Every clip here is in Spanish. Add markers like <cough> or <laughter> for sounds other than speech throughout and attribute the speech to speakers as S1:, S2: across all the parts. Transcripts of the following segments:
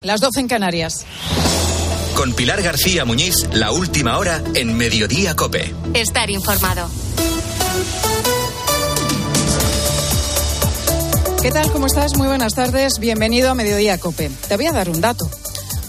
S1: Las 12 en Canarias.
S2: Con Pilar García Muñiz, la última hora en Mediodía Cope.
S3: Estar informado.
S1: ¿Qué tal? ¿Cómo estás? Muy buenas tardes. Bienvenido a Mediodía Cope. Te voy a dar un dato.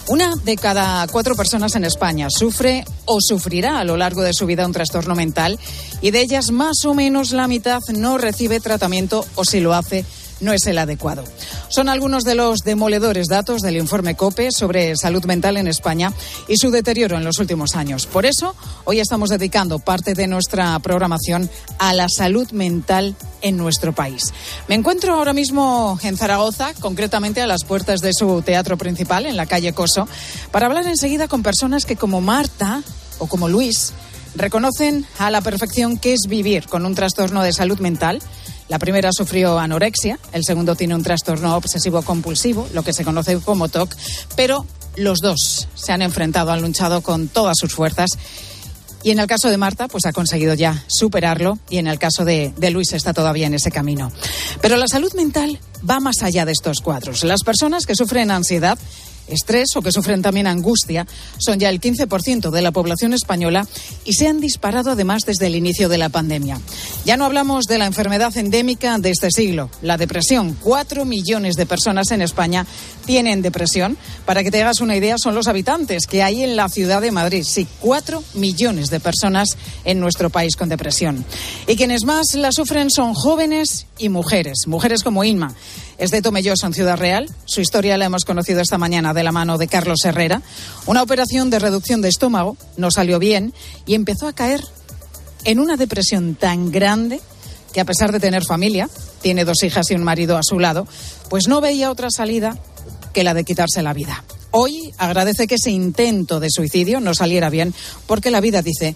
S1: Una de cada cuatro personas en España sufre o sufrirá a lo largo de su vida un trastorno mental y de ellas más o menos la mitad no recibe tratamiento o si lo hace no es el adecuado. Son algunos de los demoledores datos del informe COPE sobre salud mental en España y su deterioro en los últimos años. Por eso, hoy estamos dedicando parte de nuestra programación a la salud mental en nuestro país. Me encuentro ahora mismo en Zaragoza, concretamente a las puertas de su teatro principal, en la calle Coso, para hablar enseguida con personas que como Marta o como Luis reconocen a la perfección que es vivir con un trastorno de salud mental la primera sufrió anorexia, el segundo tiene un trastorno obsesivo compulsivo, lo que se conoce como TOC, pero los dos se han enfrentado, han luchado con todas sus fuerzas. Y en el caso de Marta, pues ha conseguido ya superarlo y en el caso de, de, Luis está todavía en ese camino. Pero la salud mental va más allá de estos cuadros. Las personas que sufren ansiedad estrés o que sufren también angustia son ya el 15% de la población española y se han disparado además desde el inicio de la pandemia. Ya no hablamos de la enfermedad endémica de este siglo, la depresión. Cuatro millones de personas en España tienen depresión. Para que te hagas una idea, son los habitantes que hay en la ciudad de Madrid. Sí, cuatro millones de personas en nuestro país con depresión. Y quienes más la sufren son jóvenes y mujeres, mujeres como Inma es de Tomelloso, en Ciudad Real. Su historia la hemos conocido esta mañana de la mano de Carlos Herrera. Una operación de reducción de estómago no salió bien y empezó a caer en una depresión tan grande que a pesar de tener familia, tiene dos hijas y un marido a su lado, pues no veía otra salida que la de quitarse la vida. Hoy agradece que ese intento de suicidio no saliera bien porque la vida dice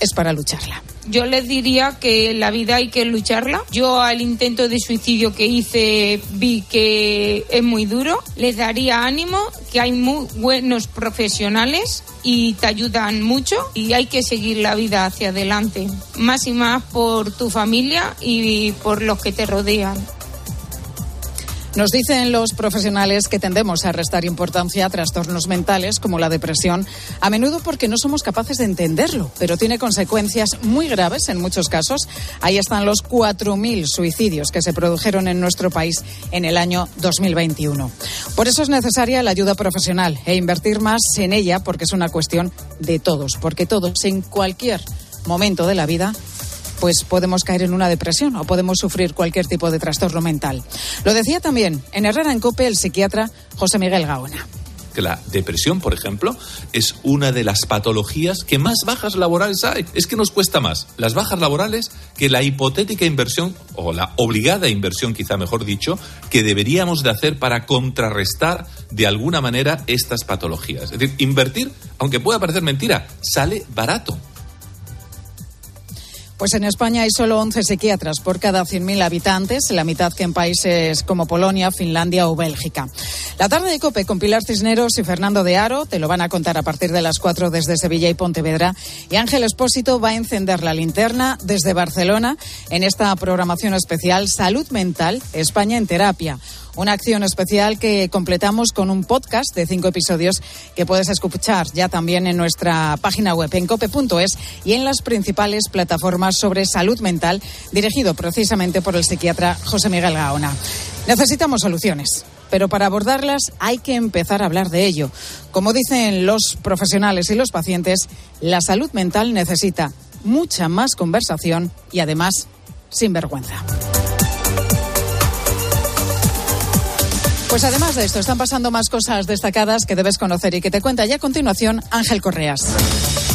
S1: es para lucharla.
S4: Yo les diría que la vida hay que lucharla. Yo al intento de suicidio que hice vi que es muy duro. Les daría ánimo, que hay muy buenos profesionales y te ayudan mucho y hay que seguir la vida hacia adelante. Más y más por tu familia y por los que te rodean.
S1: Nos dicen los profesionales que tendemos a restar importancia a trastornos mentales como la depresión, a menudo porque no somos capaces de entenderlo, pero tiene consecuencias muy graves en muchos casos. Ahí están los 4.000 suicidios que se produjeron en nuestro país en el año 2021. Por eso es necesaria la ayuda profesional e invertir más en ella porque es una cuestión de todos, porque todos en cualquier momento de la vida pues podemos caer en una depresión o podemos sufrir cualquier tipo de trastorno mental. Lo decía también en Herrera en Cope el psiquiatra José Miguel Gaona
S5: que la depresión, por ejemplo, es una de las patologías que más bajas laborales hay. Es que nos cuesta más las bajas laborales que la hipotética inversión, o la obligada inversión, quizá mejor dicho, que deberíamos de hacer para contrarrestar de alguna manera estas patologías. Es decir, invertir, aunque pueda parecer mentira, sale barato.
S1: Pues en España hay solo 11 psiquiatras por cada 100.000 habitantes, la mitad que en países como Polonia, Finlandia o Bélgica. La tarde de COPE con Pilar Cisneros y Fernando de Aro te lo van a contar a partir de las 4 desde Sevilla y Pontevedra. Y Ángel Espósito va a encender la linterna desde Barcelona en esta programación especial Salud Mental, España en Terapia una acción especial que completamos con un podcast de cinco episodios que puedes escuchar ya también en nuestra página web en cope.es y en las principales plataformas sobre salud mental, dirigido precisamente por el psiquiatra José Miguel Gaona. Necesitamos soluciones pero para abordarlas hay que empezar a hablar de ello. Como dicen los profesionales y los pacientes, la salud mental necesita mucha más conversación y además sin vergüenza. Pues además de esto, están pasando más cosas destacadas que debes conocer y que te cuenta ya a continuación Ángel Correas.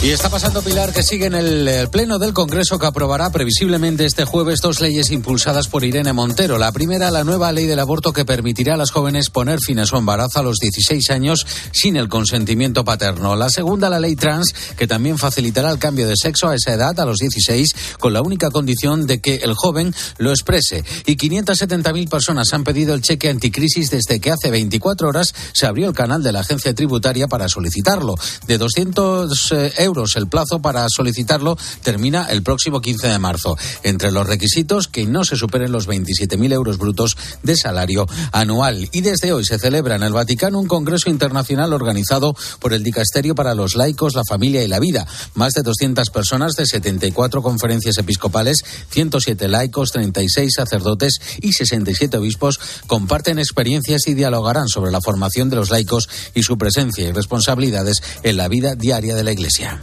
S6: Y está pasando, Pilar, que sigue en el, Pleno del Congreso que aprobará previsiblemente este jueves dos leyes impulsadas por Irene Montero. La primera, la nueva ley del aborto que permitirá a las jóvenes poner fin a su embarazo a los 16 años sin el consentimiento paterno. La segunda, la ley trans, que también facilitará el cambio de sexo a esa edad, a los 16, con la única condición de que el joven lo exprese. Y 570.000 personas han pedido el cheque anticrisis desde que hace 24 horas se abrió el canal de la agencia tributaria para solicitarlo. De 200 euros El plazo para solicitarlo termina el próximo 15 de marzo. Entre los requisitos, que no se superen los 27.000 euros brutos de salario anual. Y desde hoy se celebra en el Vaticano un congreso internacional organizado por el Dicasterio para los laicos, la familia y la vida. Más de 200 personas de 74 conferencias episcopales, 107 laicos, 36 sacerdotes y 67 obispos comparten experiencias y dialogarán sobre la formación de los laicos y su presencia y responsabilidades en la vida diaria de la Iglesia.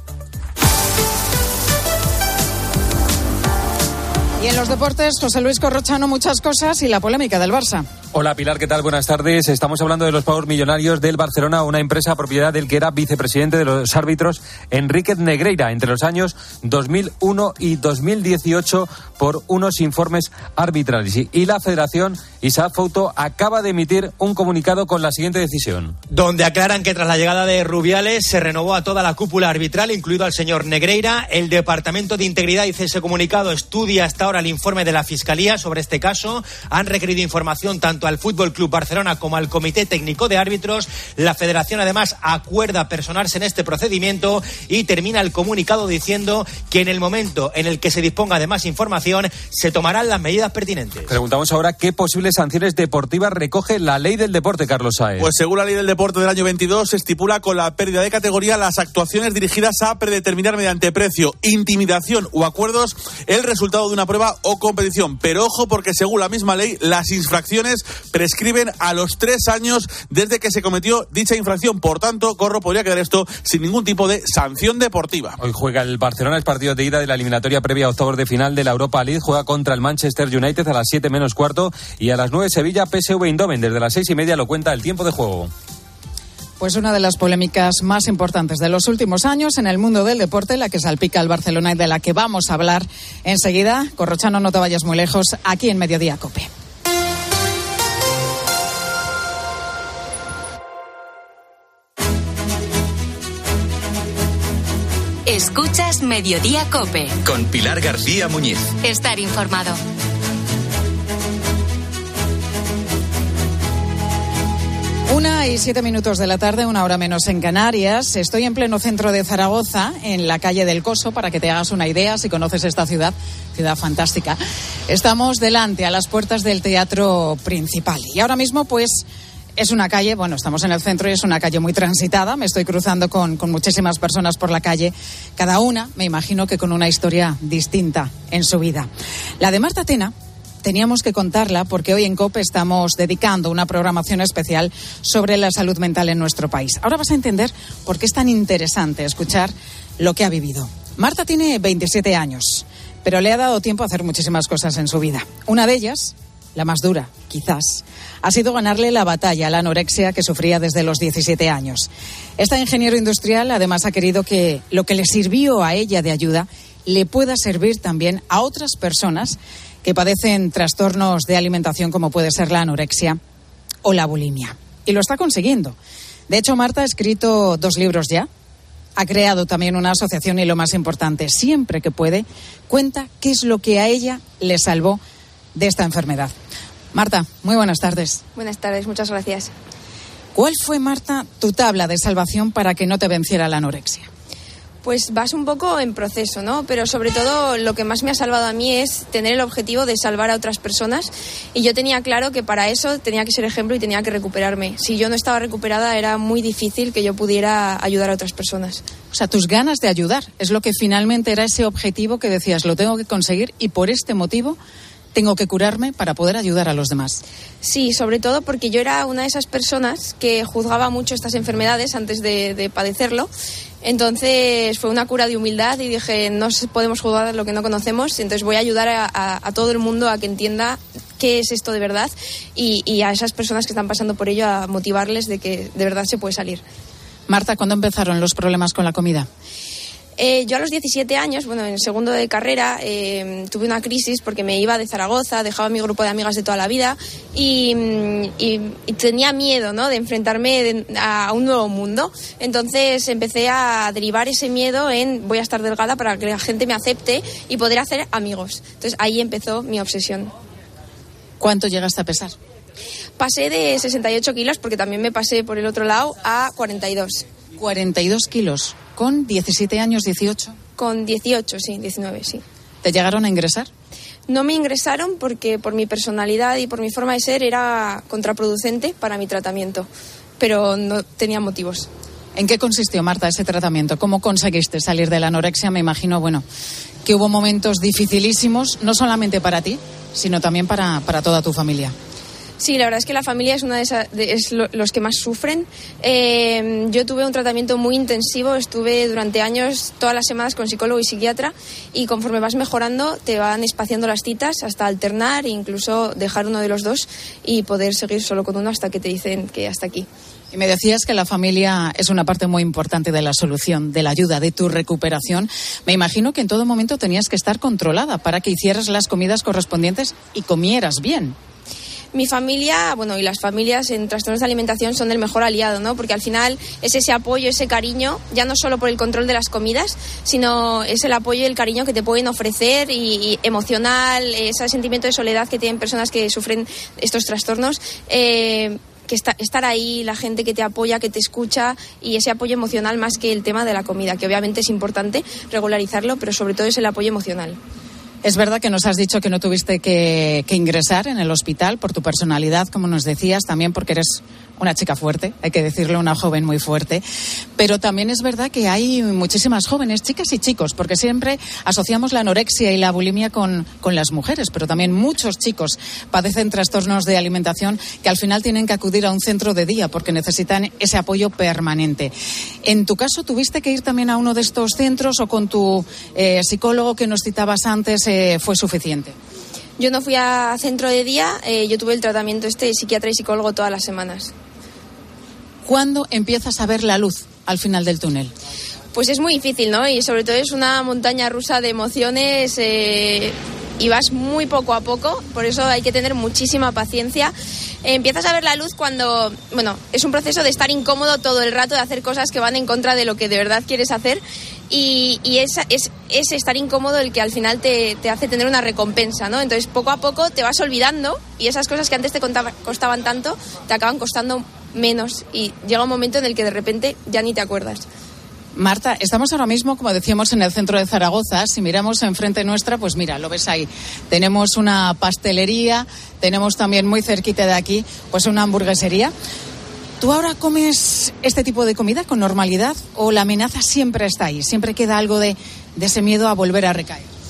S1: Y en los deportes, José Luis Corrochano, muchas cosas y la polémica del Barça.
S3: Hola Pilar, ¿qué tal? Buenas tardes. Estamos hablando de los pagos millonarios del Barcelona, una empresa propiedad del que era vicepresidente de los árbitros Enrique Negreira entre los años 2001 y 2018 por unos informes arbitrales. Y la Federación Isaac Fouto acaba de emitir un comunicado con la siguiente decisión.
S7: Donde aclaran que tras la llegada de Rubiales se renovó a toda la cúpula arbitral, incluido al señor Negreira. El Departamento de Integridad, dice ese comunicado, estudia hasta ahora el informe de la Fiscalía sobre este caso. Han requerido información tanto al Fútbol Club Barcelona como al Comité Técnico de Árbitros. La Federación, además, acuerda personarse en este procedimiento y termina el comunicado diciendo que en el momento en el que se disponga de más información se tomarán las medidas pertinentes.
S3: Preguntamos ahora qué posibles sanciones deportivas recoge la ley del deporte, Carlos Saez.
S8: Pues según la ley del deporte del año 22, se estipula con la pérdida de categoría las actuaciones dirigidas a predeterminar mediante precio, intimidación o acuerdos el resultado de una prueba o competición. Pero ojo porque según la misma ley, las infracciones prescriben a los tres años desde que se cometió dicha infracción. Por tanto, Corro podría quedar esto sin ningún tipo de sanción deportiva.
S3: Hoy juega el Barcelona, es partido de ida de la eliminatoria previa a octavos de final de la Europa League. Juega contra el Manchester United a las 7 menos cuarto y a las 9 Sevilla PSV Eindhoven. Desde las seis y media lo cuenta el tiempo de juego.
S1: Pues una de las polémicas más importantes de los últimos años en el mundo del deporte, la que salpica al Barcelona y de la que vamos a hablar enseguida. Corrochano, no te vayas muy lejos, aquí en Mediodía Cope.
S9: Escuchas Mediodía Cope.
S2: Con Pilar García Muñiz.
S9: Estar informado.
S1: Una y siete minutos de la tarde, una hora menos en Canarias. Estoy en pleno centro de Zaragoza, en la calle del Coso, para que te hagas una idea si conoces esta ciudad, ciudad fantástica. Estamos delante, a las puertas del teatro principal. Y ahora mismo, pues, es una calle, bueno, estamos en el centro y es una calle muy transitada. Me estoy cruzando con, con, muchísimas personas por la calle, cada una, me imagino que con una historia distinta en su vida. La de Marta Tena teníamos que contarla porque hoy en COPE estamos dedicando una programación especial sobre la salud mental en nuestro país. Ahora vas a entender por qué es tan interesante escuchar lo que ha vivido. Marta tiene 27 años, pero le ha dado tiempo a hacer muchísimas cosas en su vida. Una de ellas, la más dura, quizás, ha sido ganarle la batalla a la anorexia que sufría desde los 17 años. Esta ingeniero industrial además ha querido que lo que le sirvió a ella de ayuda le pueda servir también a otras personas que padecen trastornos de alimentación como puede ser la anorexia o la bulimia. Y lo está consiguiendo. De hecho, Marta ha escrito dos libros ya. Ha creado también una asociación y lo más importante, siempre que puede, cuenta qué es lo que a ella le salvó de esta enfermedad. Marta, muy buenas tardes.
S10: Buenas tardes, muchas gracias.
S1: ¿Cuál fue, Marta, tu tabla de salvación para que no te venciera la anorexia?
S10: Pues vas un poco en proceso, ¿no? Pero sobre todo lo que más me ha salvado a mí es tener el objetivo de salvar a otras personas y yo tenía claro que para eso tenía que ser ejemplo y tenía que recuperarme. Si yo no estaba recuperada era muy difícil que yo pudiera ayudar a otras personas.
S1: O sea, tus ganas de ayudar es lo que finalmente era ese objetivo que decías, lo tengo que conseguir y por este motivo tengo que curarme para poder ayudar a los demás.
S10: Sí, sobre todo porque yo era una de esas personas que juzgaba mucho estas enfermedades antes de, de padecerlo. Entonces fue una cura de humildad y dije, no podemos juzgar lo que no conocemos, entonces voy a ayudar a, a, a todo el mundo a que entienda qué es esto de verdad y, y, a esas personas que están pasando por ello a motivarles de que de verdad se puede salir.
S1: Marta, ¿cuándo empezaron los problemas con la comida?
S10: Eh, yo a los 17 años, bueno, en segundo de carrera, eh, tuve una crisis porque me iba de Zaragoza, dejaba mi grupo de amigas de toda la vida y, y, y tenía miedo ¿no? de enfrentarme de, a un nuevo mundo. Entonces empecé a derivar ese miedo en voy a estar delgada para que la gente me acepte y poder hacer amigos. Entonces ahí empezó mi obsesión.
S1: ¿Cuánto llegaste a pesar?
S10: Pasé de 68 kilos, porque también me pasé por el otro lado, a 42.
S1: 42 kilos, con 17 años, 18.
S10: Con 18, sí, 19, sí.
S1: ¿Te llegaron a ingresar?
S10: No me ingresaron porque por mi personalidad y por mi forma de ser era contraproducente para mi tratamiento, pero no tenía motivos.
S1: ¿En qué consistió, Marta, ese tratamiento? ¿Cómo conseguiste salir de la anorexia? Me imagino, bueno, que hubo momentos dificilísimos, no solamente para ti, sino también para, para toda tu familia.
S10: Sí, la verdad es que la familia es una de, esas, de los que más sufren. Eh, yo tuve un tratamiento muy intensivo, estuve durante años todas las semanas con psicólogo y psiquiatra y conforme vas mejorando te van espaciando las citas hasta alternar e incluso dejar uno de los dos y poder seguir solo con uno hasta que te dicen que hasta aquí.
S1: Y me decías que la familia es una parte muy importante de la solución, de la ayuda, de tu recuperación. Me imagino que en todo momento tenías que estar controlada para que hicieras las comidas correspondientes y comieras bien.
S10: Mi familia, bueno, y las familias en trastornos de alimentación son el mejor aliado, ¿no? Porque al final es ese apoyo, ese cariño, ya no solo por el control de las comidas, sino es el apoyo y el cariño que te pueden ofrecer y, emocional, ese sentimiento de soledad que tienen personas que sufren estos trastornos. Eh, que está, estar ahí, la gente que te apoya, que te escucha y ese apoyo emocional más que el tema de la comida, que obviamente es importante regularizarlo, pero sobre todo es el apoyo emocional.
S1: Es verdad que nos has dicho que no tuviste que, que, ingresar en el hospital por tu personalidad, como nos decías, también porque eres una chica fuerte, hay que decirlo, una joven muy fuerte. Pero también es verdad que hay muchísimas jóvenes, chicas y chicos, porque siempre asociamos la anorexia y la bulimia con, con las mujeres, pero también muchos chicos padecen trastornos de alimentación que al final tienen que acudir a un centro de día porque necesitan ese apoyo permanente. En tu caso, ¿tuviste que ir también a uno de estos centros o con tu eh, psicólogo que nos citabas antes eh, fue suficiente?
S10: Yo no fui a centro de día, eh, yo tuve el tratamiento este de psiquiatra y psicólogo todas las semanas.
S1: ¿Cuándo empiezas a ver la luz al final del túnel?
S10: Pues es muy difícil, ¿no? Y sobre todo es una montaña rusa de emociones eh, y vas muy poco a poco, por eso hay que tener muchísima paciencia. Eh, empiezas a ver la luz cuando, bueno, es un proceso de estar incómodo todo el rato, de hacer cosas que van en contra de lo que de verdad quieres hacer y, y es, es, es, estar incómodo el que al final te, te, hace tener una recompensa, ¿no? Entonces poco a poco te vas olvidando y esas cosas que antes te costaban tanto te acaban costando menos y llega un momento en el que de repente ya ni te acuerdas.
S1: Marta, estamos ahora mismo, como decíamos, en el centro de Zaragoza. Si miramos enfrente nuestra, pues mira, lo ves ahí. Tenemos una pastelería, tenemos también muy cerquita de aquí, pues una hamburguesería. ¿Tú ahora comes este tipo de comida con normalidad o la amenaza siempre está ahí? Siempre queda algo de, de ese miedo a volver a recaer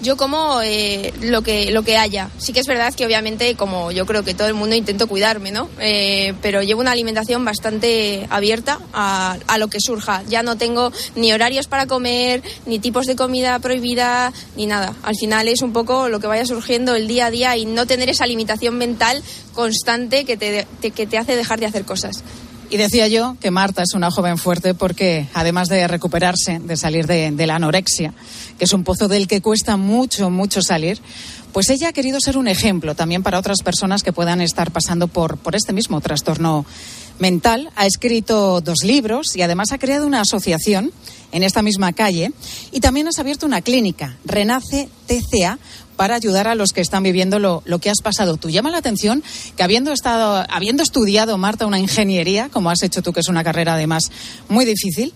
S10: yo como eh, lo que lo que haya. Sí que es verdad que obviamente, como yo creo que todo el mundo intento cuidarme, ¿no? Eh, pero llevo una alimentación bastante abierta a, a, lo que surja. Ya no tengo ni horarios para comer, ni tipos de comida prohibida, ni nada. Al final es un poco lo que vaya surgiendo el día a día y no tener esa limitación mental constante que te, te que te hace dejar de hacer cosas.
S1: Y decía yo que Marta es una joven fuerte porque, además de recuperarse, de salir de, la anorexia, que es un pozo del que cuesta mucho, mucho salir, pues ella ha querido ser un ejemplo también para otras personas que puedan estar pasando por, por este mismo trastorno mental. Ha escrito dos libros y además ha creado una asociación en esta misma calle y también has abierto una clínica, Renace TCA, para ayudar a los que están viviendo lo, lo, que has pasado. Tú llama la atención que habiendo estado, habiendo estudiado, Marta, una ingeniería, como has hecho tú, que es una carrera además muy difícil,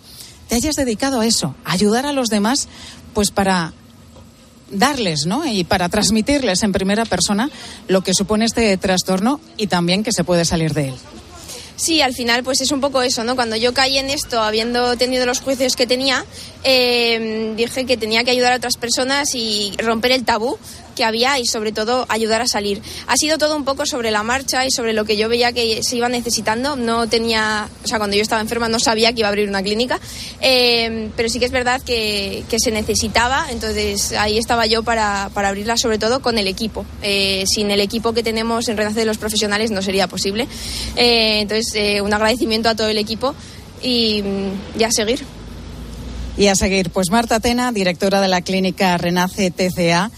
S1: te hayas dedicado a eso, a ayudar a los demás, pues para darles, ¿no? Y para transmitirles en primera persona lo que supone este trastorno y también que se puede salir de él.
S10: Sí, al final pues es un poco eso, ¿no? Cuando yo caí en esto, habiendo tenido los juicios que tenía, eh, dije que tenía que ayudar a otras personas y romper el tabú que había y sobre todo ayudar a salir. Ha sido todo un poco sobre la marcha y sobre lo que yo veía que se iba necesitando. No tenía, o sea, cuando yo estaba enferma no sabía que iba a abrir una clínica, eh, pero sí que es verdad que, que, se necesitaba, entonces ahí estaba yo para, para abrirla sobre todo con el equipo. Eh, sin el equipo que tenemos en Renace de los Profesionales no sería posible. Eh, entonces, un agradecimiento a todo el equipo y, y a seguir.
S1: Y a seguir, pues Marta Tena, directora de la clínica Renace TCA.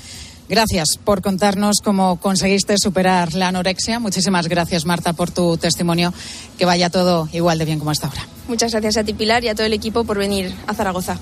S1: Gracias por contarnos cómo conseguiste superar la anorexia. Muchísimas gracias, Marta, por tu testimonio. Que vaya todo igual de bien como hasta ahora.
S10: Muchas gracias a ti, Pilar, y a todo el equipo por venir a Zaragoza.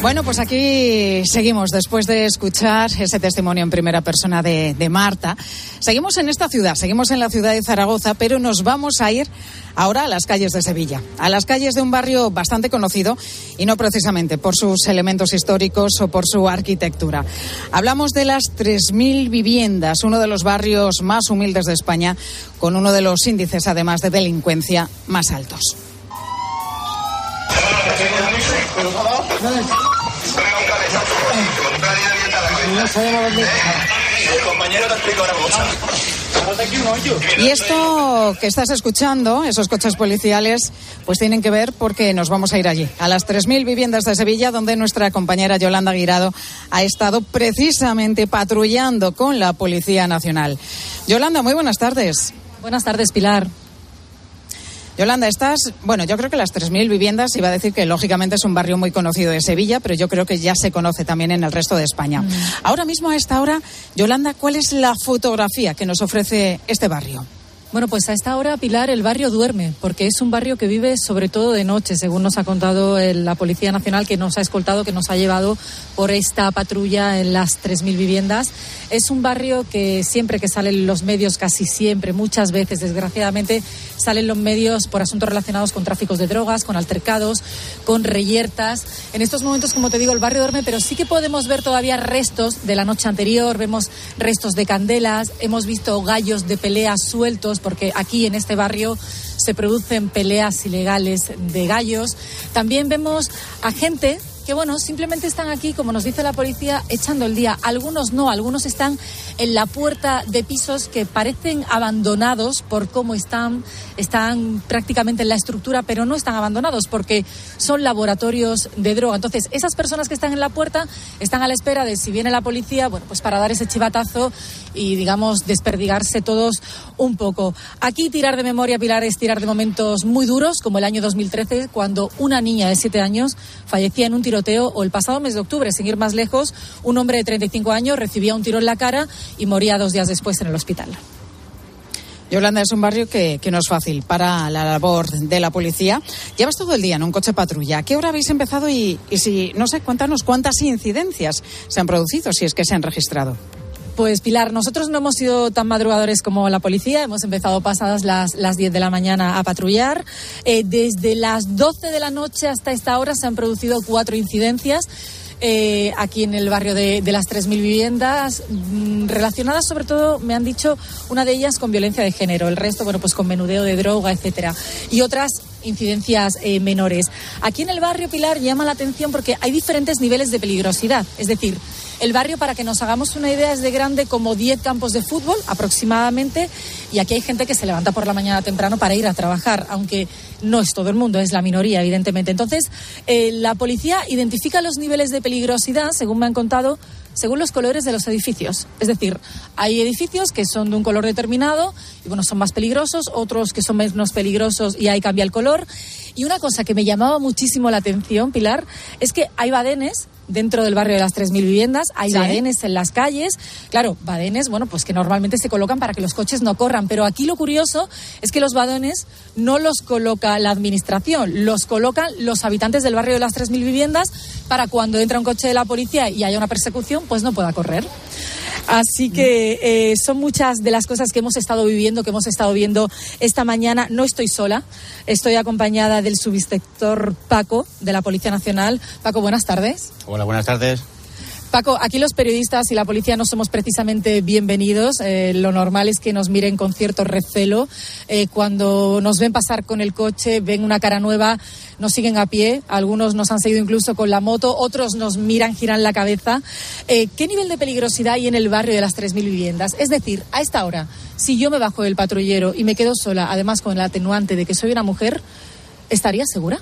S1: Bueno, pues aquí seguimos después de escuchar ese testimonio en primera persona de, Marta. Seguimos en esta ciudad, seguimos en la ciudad de Zaragoza, pero nos vamos a ir ahora a las calles de Sevilla, a las calles de un barrio bastante conocido y no precisamente por sus elementos históricos o por su arquitectura. Hablamos de las 3.000 viviendas, uno de los barrios más humildes de España, con uno de los índices además de delincuencia más altos. Y esto que estás escuchando, esos coches policiales, pues tienen que ver porque nos vamos a ir allí, a las 3.000 viviendas de Sevilla, donde nuestra compañera Yolanda Guirado ha estado precisamente patrullando con la Policía Nacional. Yolanda, muy buenas tardes.
S11: Buenas tardes, Pilar.
S1: Yolanda, estás, bueno, yo creo que las 3.000 viviendas, iba a decir que lógicamente es un barrio muy conocido de Sevilla, pero yo creo que ya se conoce también en el resto de España. Mm. Ahora mismo, a esta hora, Yolanda, ¿cuál es la fotografía que nos ofrece este barrio?
S11: Bueno, pues a esta hora, Pilar, el barrio duerme, porque es un barrio que vive sobre todo de noche, según nos ha contado la Policía Nacional, que nos ha escoltado, que nos ha llevado por esta patrulla en las 3.000 viviendas. Es un barrio que siempre que salen los medios, casi siempre, muchas veces, desgraciadamente, salen los medios por asuntos relacionados con tráficos de drogas, con altercados, con reyertas. En estos momentos, como te digo, el barrio duerme, pero sí que podemos ver todavía restos de la noche anterior, vemos restos de candelas, hemos visto gallos de peleas sueltos porque aquí en este barrio se producen peleas ilegales de gallos. También vemos a gente que bueno, simplemente están aquí, como nos dice la policía, echando el día. Algunos no, algunos están en la puerta de pisos que parecen abandonados por cómo están, están prácticamente en la estructura, pero no están abandonados porque son laboratorios de droga. Entonces, esas personas que están en la puerta están a la espera de si viene la policía, bueno, pues para dar ese chivatazo y, digamos, desperdigarse todos un poco. Aquí tirar de memoria, Pilar, es tirar de momentos muy duros, como el año 2013, cuando una niña de siete años fallecía en un tiro o el pasado mes de octubre, sin ir más lejos, un hombre de 35 años recibía un tiro en la cara y moría dos días después en el hospital.
S1: Yolanda es un barrio que, que, no es fácil para la labor de la policía. Llevas todo el día en un coche patrulla. ¿A qué hora habéis empezado y, y si, no sé, cuéntanos cuántas incidencias se han producido, si es que se han registrado?
S11: Pues Pilar, nosotros no hemos sido tan madrugadores como la policía, hemos empezado pasadas las, las 10 de la mañana a patrullar. Eh, desde las 12 de la noche hasta esta hora se han producido cuatro incidencias. Eh, aquí en el barrio de, de las 3.000 viviendas, mm, relacionadas sobre todo, me han dicho, una de ellas con violencia de género, el resto, bueno, pues con menudeo de droga, etcétera. Y otras incidencias eh, menores. Aquí en el barrio Pilar llama la atención porque hay diferentes niveles de peligrosidad. Es decir, el barrio, para que nos hagamos una idea, es de grande como 10 campos de fútbol aproximadamente. Y aquí hay gente que se levanta por la mañana temprano para ir a trabajar, aunque no es todo el mundo, es la minoría, evidentemente. Entonces, eh, la policía identifica los niveles de peligrosidad, según me han contado, según los colores de los edificios. Es decir, hay edificios que son de un color determinado y bueno, son más peligrosos, otros que son menos peligrosos y ahí cambia el color. Y una cosa que me llamaba muchísimo la atención, Pilar, es que hay badenes dentro del barrio de las 3.000 viviendas, hay badenes en las calles. Claro, badenes, bueno, pues que normalmente se colocan para que los coches no corran, pero aquí lo curioso es que los badenes no los coloca la administración, los colocan los habitantes del barrio de las 3.000 viviendas para cuando entra un coche de la policía y haya una persecución, pues no pueda correr. Así que eh, son muchas de las cosas que hemos estado viviendo, que hemos estado viendo esta mañana. No estoy sola, estoy acompañada del subinspector Paco de la Policía Nacional. Paco, buenas tardes.
S12: Hola, buenas tardes.
S11: Paco, aquí los periodistas y la policía no somos precisamente bienvenidos. Eh, lo normal es que nos miren con cierto recelo. Eh, cuando nos ven pasar con el coche, ven una cara nueva, nos siguen a pie. Algunos nos han seguido incluso con la moto, otros nos miran, giran la cabeza. Eh, ¿Qué nivel de peligrosidad hay en el barrio de las 3.000 viviendas? Es decir, a esta hora, si yo me bajo del patrullero y me quedo sola, además con el atenuante de que soy una mujer, ¿estaría segura?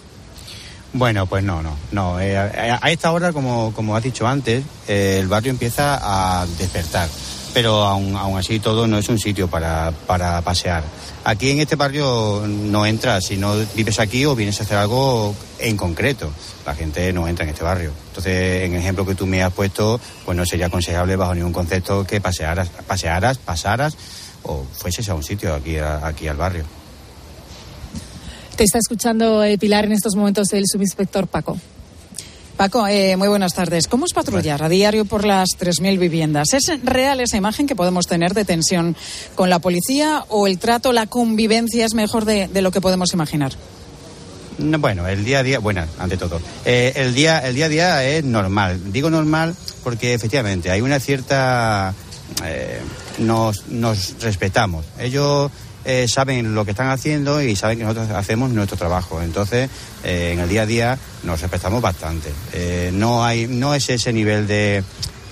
S12: Bueno, pues no, no, no. Eh, a esta hora, como, como has dicho antes, eh, el barrio empieza a despertar, pero aún, aún así todo no es un sitio para, para pasear. Aquí en este barrio no entras si no vives aquí o vienes a hacer algo en concreto. La gente no entra en este barrio. Entonces, en el ejemplo que tú me has puesto, pues no sería aconsejable bajo ningún concepto que pasearas, pasearas, pasaras o fueses a un sitio aquí, aquí al barrio.
S11: Te está escuchando eh, Pilar en estos momentos el subinspector Paco.
S1: Paco, eh, muy buenas tardes. ¿Cómo es patrullar a diario por las 3.000 viviendas? ¿Es real esa imagen que podemos tener de tensión con la policía o el trato, la convivencia es mejor de, lo que podemos imaginar?
S12: bueno, el día a día, bueno, ante todo, eh, el, día, el día a día es normal. Digo normal porque efectivamente hay una cierta... Eh, nos, nos respetamos. Ellos eh, saben lo que están haciendo y saben que nosotros hacemos nuestro trabajo. Entonces, eh, en el día a día nos respetamos bastante. Eh, no, hay, no es ese nivel de,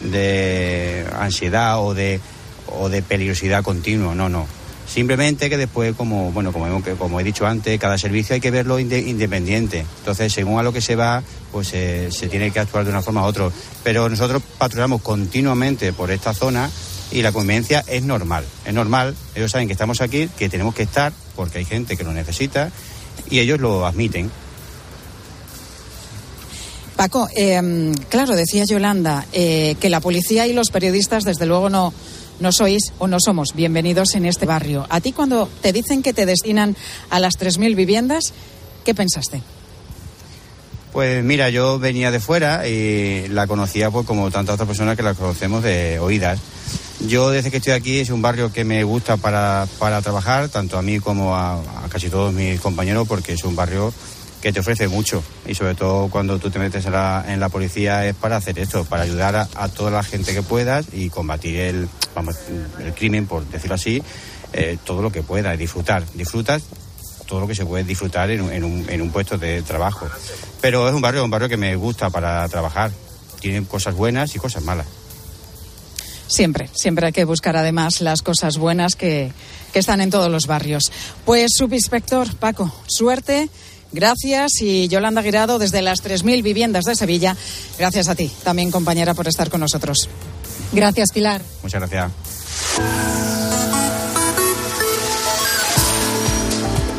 S12: de ansiedad o de, o de peligrosidad continua, no, no. Simplemente que después, como bueno, como, como he dicho antes, cada servicio hay que verlo independiente. Entonces, según a lo que se va, pues se tiene que actuar de una forma u otra. Pero nosotros patrullamos continuamente por esta zona y la convivencia es normal. Es normal, ellos saben que estamos aquí, que tenemos que estar porque hay gente que lo necesita y ellos lo admiten.
S1: Paco, em, claro, decía Yolanda eh, que la policía y los periodistas desde luego no, no sois o no somos bienvenidos en este barrio. A ti cuando te dicen que te destinan a las 3.000 viviendas, ¿qué pensaste?
S12: Pues mira, yo venía de fuera y la conocía pues como tantas otras personas que la conocemos de oídas. Yo desde que estoy aquí es un barrio que me gusta para, trabajar, tanto a mí como a, casi todos mis compañeros, porque es un barrio que te ofrece mucho y sobre todo cuando tú te metes en la, en la policía es para hacer esto, para ayudar a, toda la gente que puedas y combatir el, vamos, el crimen, por decirlo así, eh, todo lo que puedas, disfrutar. Disfrutas todo lo que se puede disfrutar en, en, un, en un puesto de trabajo. Pero es un barrio, un barrio que me gusta para trabajar. Tiene cosas buenas y cosas malas.
S1: Siempre, siempre hay que buscar además las cosas buenas que, que están en todos los barrios. Pues, subinspector Paco, suerte. Gracias y Yolanda Guirado desde las 3.000 viviendas de Sevilla. Gracias a ti, también compañera, por estar con nosotros.
S11: Gracias, Pilar.
S12: Muchas gracias.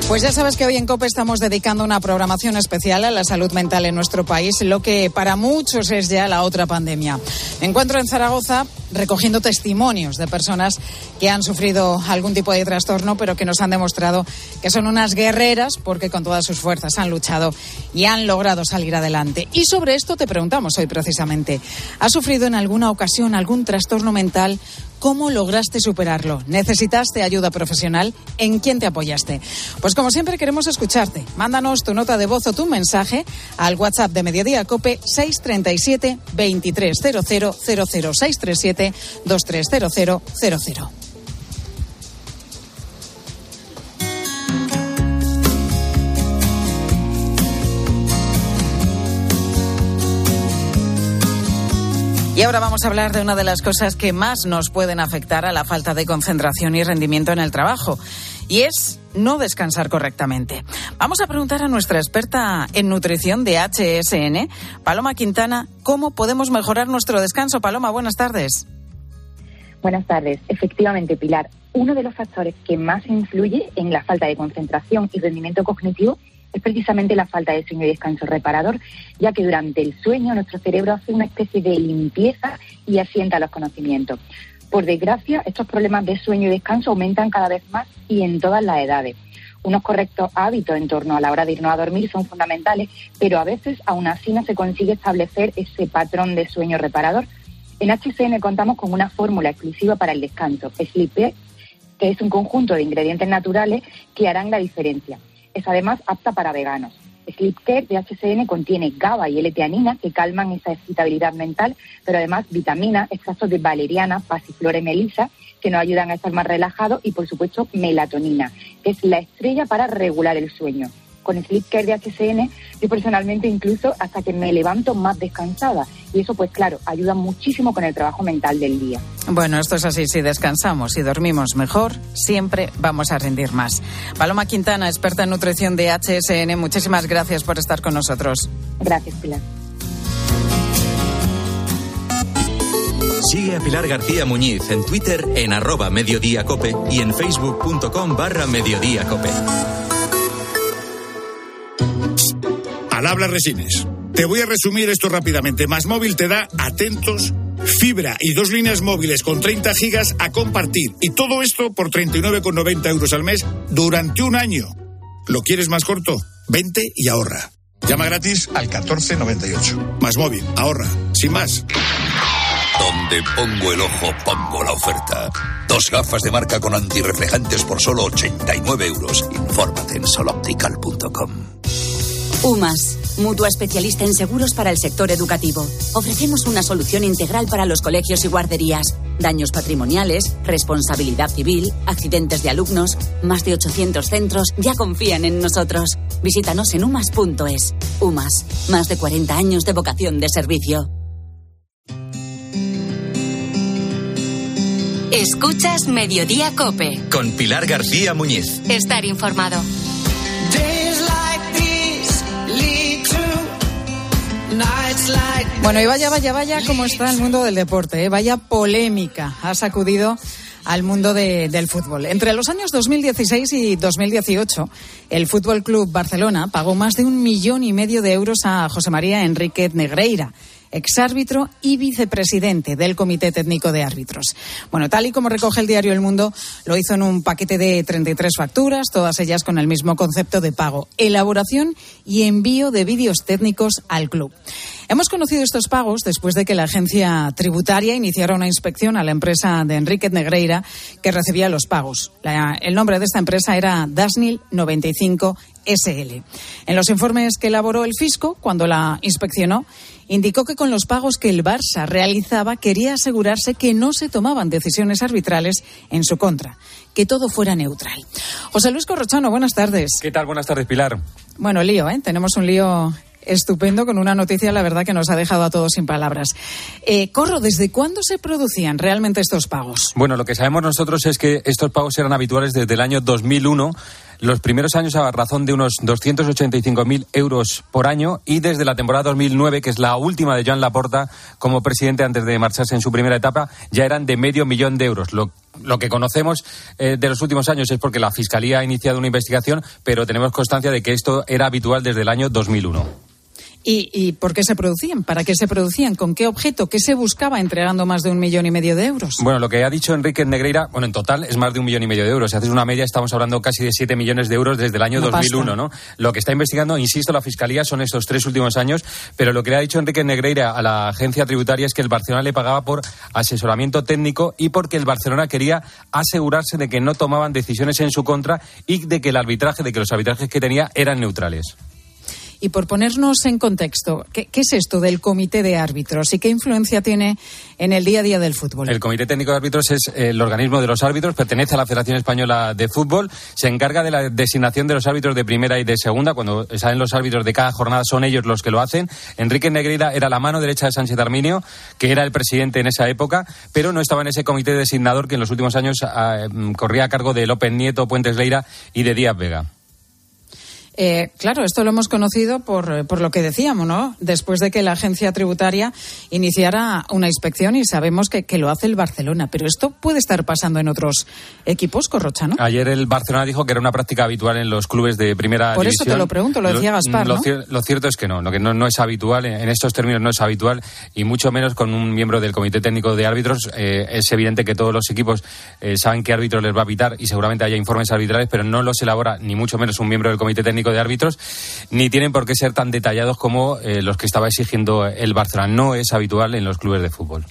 S1: Pues ya sabes que hoy en COPE estamos dedicando una programación especial a la salud mental en nuestro país, lo que para muchos es ya la otra pandemia. Me encuentro en Zaragoza recogiendo testimonios de personas que han sufrido algún tipo de trastorno, pero que nos han demostrado que son unas guerreras porque con todas sus fuerzas han luchado y han logrado salir adelante. Y sobre esto te preguntamos hoy precisamente. ¿Has sufrido en alguna ocasión algún trastorno mental? ¿Cómo lograste superarlo? ¿Necesitaste ayuda profesional? ¿En quién te apoyaste? Pues como siempre queremos escucharte. Mándanos tu nota de voz o tu mensaje al WhatsApp de Mediodía Cope 637 230000 637 230000. Y ahora vamos a hablar de una de las cosas que más nos pueden afectar a la falta de concentración y rendimiento en el trabajo, y es no descansar correctamente. Vamos a preguntar a nuestra experta en nutrición de HSN, Paloma Quintana, cómo podemos mejorar nuestro descanso. Paloma, buenas tardes.
S13: Buenas tardes. Efectivamente, Pilar, uno de los factores que más influye en la falta de concentración y rendimiento cognitivo es precisamente la falta de sueño y descanso reparador, ya que durante el sueño nuestro cerebro hace una especie de limpieza y asienta los conocimientos. Por desgracia, estos problemas de sueño y descanso aumentan cada vez más y en todas las edades. Unos correctos hábitos en torno a la hora de irnos a dormir son fundamentales, pero a veces aún así no se consigue establecer ese patrón de sueño reparador. En HCN contamos con una fórmula exclusiva para el descanso, Sleep que es un conjunto de ingredientes naturales que harán la diferencia es además apta para veganos. Sleep Care de HCN contiene GABA y L-teanina que calman esa excitabilidad mental, pero además vitaminas, extractos de valeriana, pasiflora y melisa que nos ayudan a estar más relajados y, por supuesto, melatonina, que es la estrella para regular el sueño con Sleep Care de HCN, yo personalmente incluso hasta que me levanto más descansada. Y eso, pues claro, ayuda muchísimo con el trabajo mental del día.
S1: Bueno, esto es así. Si descansamos y dormimos mejor, siempre vamos a rendir más. Paloma Quintana, experta en nutrición de HSN, muchísimas gracias por estar con nosotros.
S13: Gracias, Pilar.
S2: Sigue a Pilar García Muñiz en Twitter en arroba mediodíacope y en facebook.com barra mediodíacope.
S14: Al habla Resines. Te voy a resumir esto rápidamente. Más móvil te da atentos fibra y dos líneas móviles con 30 gigas a compartir. Y todo esto por 39,90 euros al mes durante un año. ¿Lo quieres más corto? Vente y ahorra. Llama gratis al 1498. Más móvil, ahorra, sin más.
S15: Donde pongo el ojo, pongo la oferta. Dos gafas de marca con antirreflejantes por solo 89 euros. Infórmate en soloptical.com.
S16: UMAS, mutua especialista en seguros para el sector educativo. Ofrecemos una solución integral para los colegios y guarderías. Daños patrimoniales, responsabilidad civil, accidentes de alumnos. Más de 800 centros ya confían en nosotros. Visítanos en umas.es. UMAS, más de 40 años de vocación de servicio.
S9: Escuchas Mediodía Cope.
S2: Con Pilar García Muñiz.
S9: Estar informado.
S1: Bueno, y vaya, vaya, vaya, cómo está el mundo del deporte. ¿eh? Vaya polémica ha sacudido al mundo de- del fútbol. Entre los años 2016 y 2018, el Fútbol Club Barcelona pagó más de un millón y medio de euros a José María Enrique Negreira exárbitro y vicepresidente del Comité Técnico de Árbitros. Bueno, tal y como recoge el diario El Mundo, lo hizo en un paquete de 33 facturas, todas ellas con el mismo concepto de pago, elaboración y envío de vídeos técnicos al club. Hemos conocido estos pagos después de que la agencia tributaria iniciara una inspección a la empresa de Enrique Negreira que recibía los pagos. El nombre de esta empresa era Dasnil 95 SL. En los informes que elaboró el fisco, cuando la inspeccionó, indicó que con los pagos que el Barça realizaba quería asegurarse que no se tomaban decisiones arbitrales en su contra, que todo fuera neutral. José Luis Corrochano, buenas tardes.
S3: ¿Qué tal? Buenas tardes, Pilar.
S1: Bueno, lío, ¿eh? Tenemos un lío estupendo con una noticia, la verdad, que nos ha dejado a todos sin palabras. Eh, Corro, ¿desde cuándo se producían realmente estos pagos?
S3: Bueno, lo que sabemos nosotros es que estos pagos eran habituales desde el año 2001, los primeros años a razón de unos 285.000 euros por año y desde la temporada 2009, que es la última de Joan Laporta como presidente antes de marcharse en su primera etapa, ya eran de medio millón de euros. Lo, que conocemos eh, de los últimos años es porque la Fiscalía ha iniciado una investigación, pero tenemos constancia de que esto era habitual desde el año 2001.
S1: ¿Y, ¿Y por qué se producían? ¿Para qué se producían? ¿Con qué objeto? ¿Qué se buscaba entregando más de un millón y medio de euros?
S3: Bueno, lo que ha dicho Enrique Negreira, bueno, en total es más de un millón y medio de euros. Si haces una media, estamos hablando casi de 7 millones de euros desde el año
S1: Una
S3: 2001,
S1: pasta.
S3: ¿no? Lo que está investigando, insisto, la Fiscalía son estos tres últimos años, pero lo que le ha dicho Enrique Negreira a la agencia tributaria es que el Barcelona le pagaba por asesoramiento técnico y porque el Barcelona quería asegurarse de que no tomaban decisiones en su contra y de que el arbitraje, de que los arbitrajes que tenía eran neutrales.
S1: Y por ponernos en contexto, ¿qué, es esto del comité de árbitros y qué influencia tiene en el día a día del fútbol?
S3: El Comité Técnico de Árbitros es eh, el organismo de los árbitros, pertenece a la Federación Española de Fútbol, se encarga de la designación de los árbitros de primera y de segunda. Cuando salen los árbitros de cada jornada, son ellos los que lo hacen. Enrique Negreira era la mano derecha de Sánchez Arminio, que era el presidente en esa época, pero no estaba en ese comité designador que en los últimos años ah, mm, corría a cargo de López Nieto, Puentes Leira y de Díaz Vega.
S1: Eh, claro, esto lo hemos conocido por, eh, por lo que decíamos, ¿no? Después de que la agencia tributaria iniciara una inspección y sabemos que, que lo hace el Barcelona. Pero esto puede estar pasando en otros equipos, Corrochano.
S3: Ayer el Barcelona dijo que era una práctica habitual en los clubes de primera
S1: Por eso
S3: división.
S1: te lo pregunto, lo decía Gaspar,
S3: Lo,
S1: ¿no?
S3: cier- lo cierto es que no, lo que no, no es habitual, en estos términos no es habitual, y mucho menos con un miembro del Comité Técnico de Árbitros. Eh, es evidente que todos los equipos eh, saben qué árbitro les va a pitar y seguramente haya informes arbitrales, pero no los elabora ni mucho menos un miembro del Comité Técnico de Árbitros, ni tienen por qué ser tan detallados como eh, los que estaba exigiendo el Barcelona. No es habitual en los clubes de fútbol.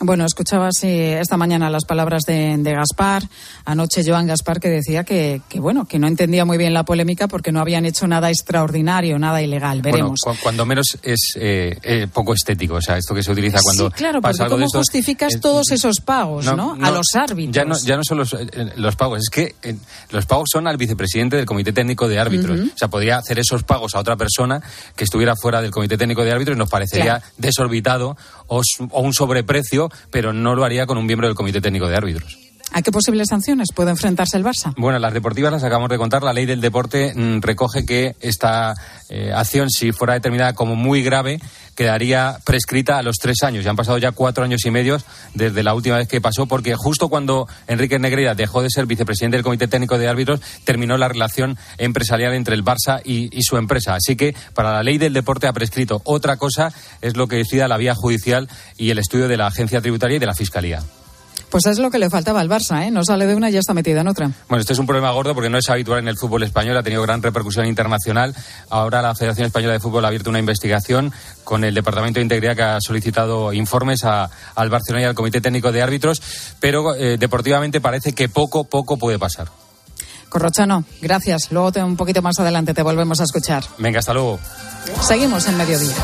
S1: Bueno, escuchaba sí, esta mañana las palabras de, de Gaspar, anoche Joan Gaspar, que decía que, que, bueno, que no entendía muy bien la polémica porque no habían hecho nada extraordinario, nada ilegal. Veremos.
S3: Bueno, cu- cuando menos es eh, eh, eh, poco estético, o sea, esto que se utiliza cuando
S1: sí, claro,
S3: pasa
S1: porque ¿cómo
S3: esto,
S1: justificas todos esos pagos, no? A los árbitros.
S3: Ya no, ya no son los, eh, los pagos, es que eh, los pagos son al vicepresidente del Comité Técnico de Árbitros. O sea, podría hacer esos pagos a otra persona que estuviera fuera del Comité Técnico de Árbitros y nos parecería
S1: Claro.
S3: desorbitado o, un sobreprecio, pero no lo haría con un miembro del Comité Técnico de Árbitros.
S1: ¿A qué posibles sanciones puede enfrentarse el Barça?
S3: Bueno, las deportivas las acabamos de contar. La ley del deporte mm, recoge que esta eh, acción, si fuera determinada como muy grave, quedaría prescrita a los tres años. Ya han pasado ya cuatro años y medio desde la última vez que pasó, porque justo cuando Enrique Negreira dejó de ser vicepresidente del Comité Técnico de Árbitros, terminó la relación empresarial entre el Barça y, y su empresa. Así que para la ley del deporte ha prescrito. Otra cosa es lo que decida la vía judicial y el estudio de la agencia tributaria y de la Fiscalía.
S1: Pues es lo que le faltaba al Barça, ¿eh? No sale de una y ya está metida en otra.
S3: Bueno, este es un problema gordo porque no es habitual en el fútbol español, ha tenido gran repercusión internacional. Ahora la Federación Española de Fútbol ha abierto una investigación con el Departamento de Integridad que ha solicitado informes al Barcelona y al Comité Técnico de Árbitros, pero eh, deportivamente parece que poco, poco puede pasar.
S1: Corrochano, gracias. Luego te, un poquito más adelante te volvemos a escuchar.
S3: Venga, hasta luego.
S1: Seguimos en mediodía.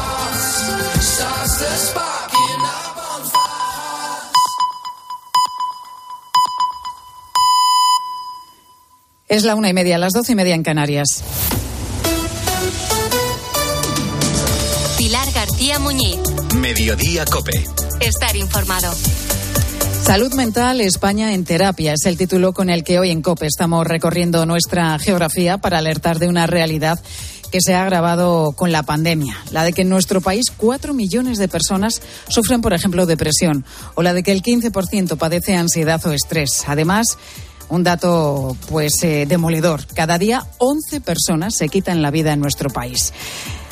S1: Es la una y media, las doce y media en Canarias.
S9: Pilar García Muñiz.
S2: Mediodía Cope.
S9: Estar informado.
S1: Salud mental, España en terapia es el título con el que hoy en COPE estamos recorriendo nuestra geografía para alertar de una realidad que se ha agravado con la pandemia, la de que en nuestro país cuatro millones de personas sufren, por ejemplo, depresión, o la de que el 15% padece ansiedad o estrés. Además, un dato pues eh, demoledor. Cada día 11 personas se quitan la vida en nuestro país.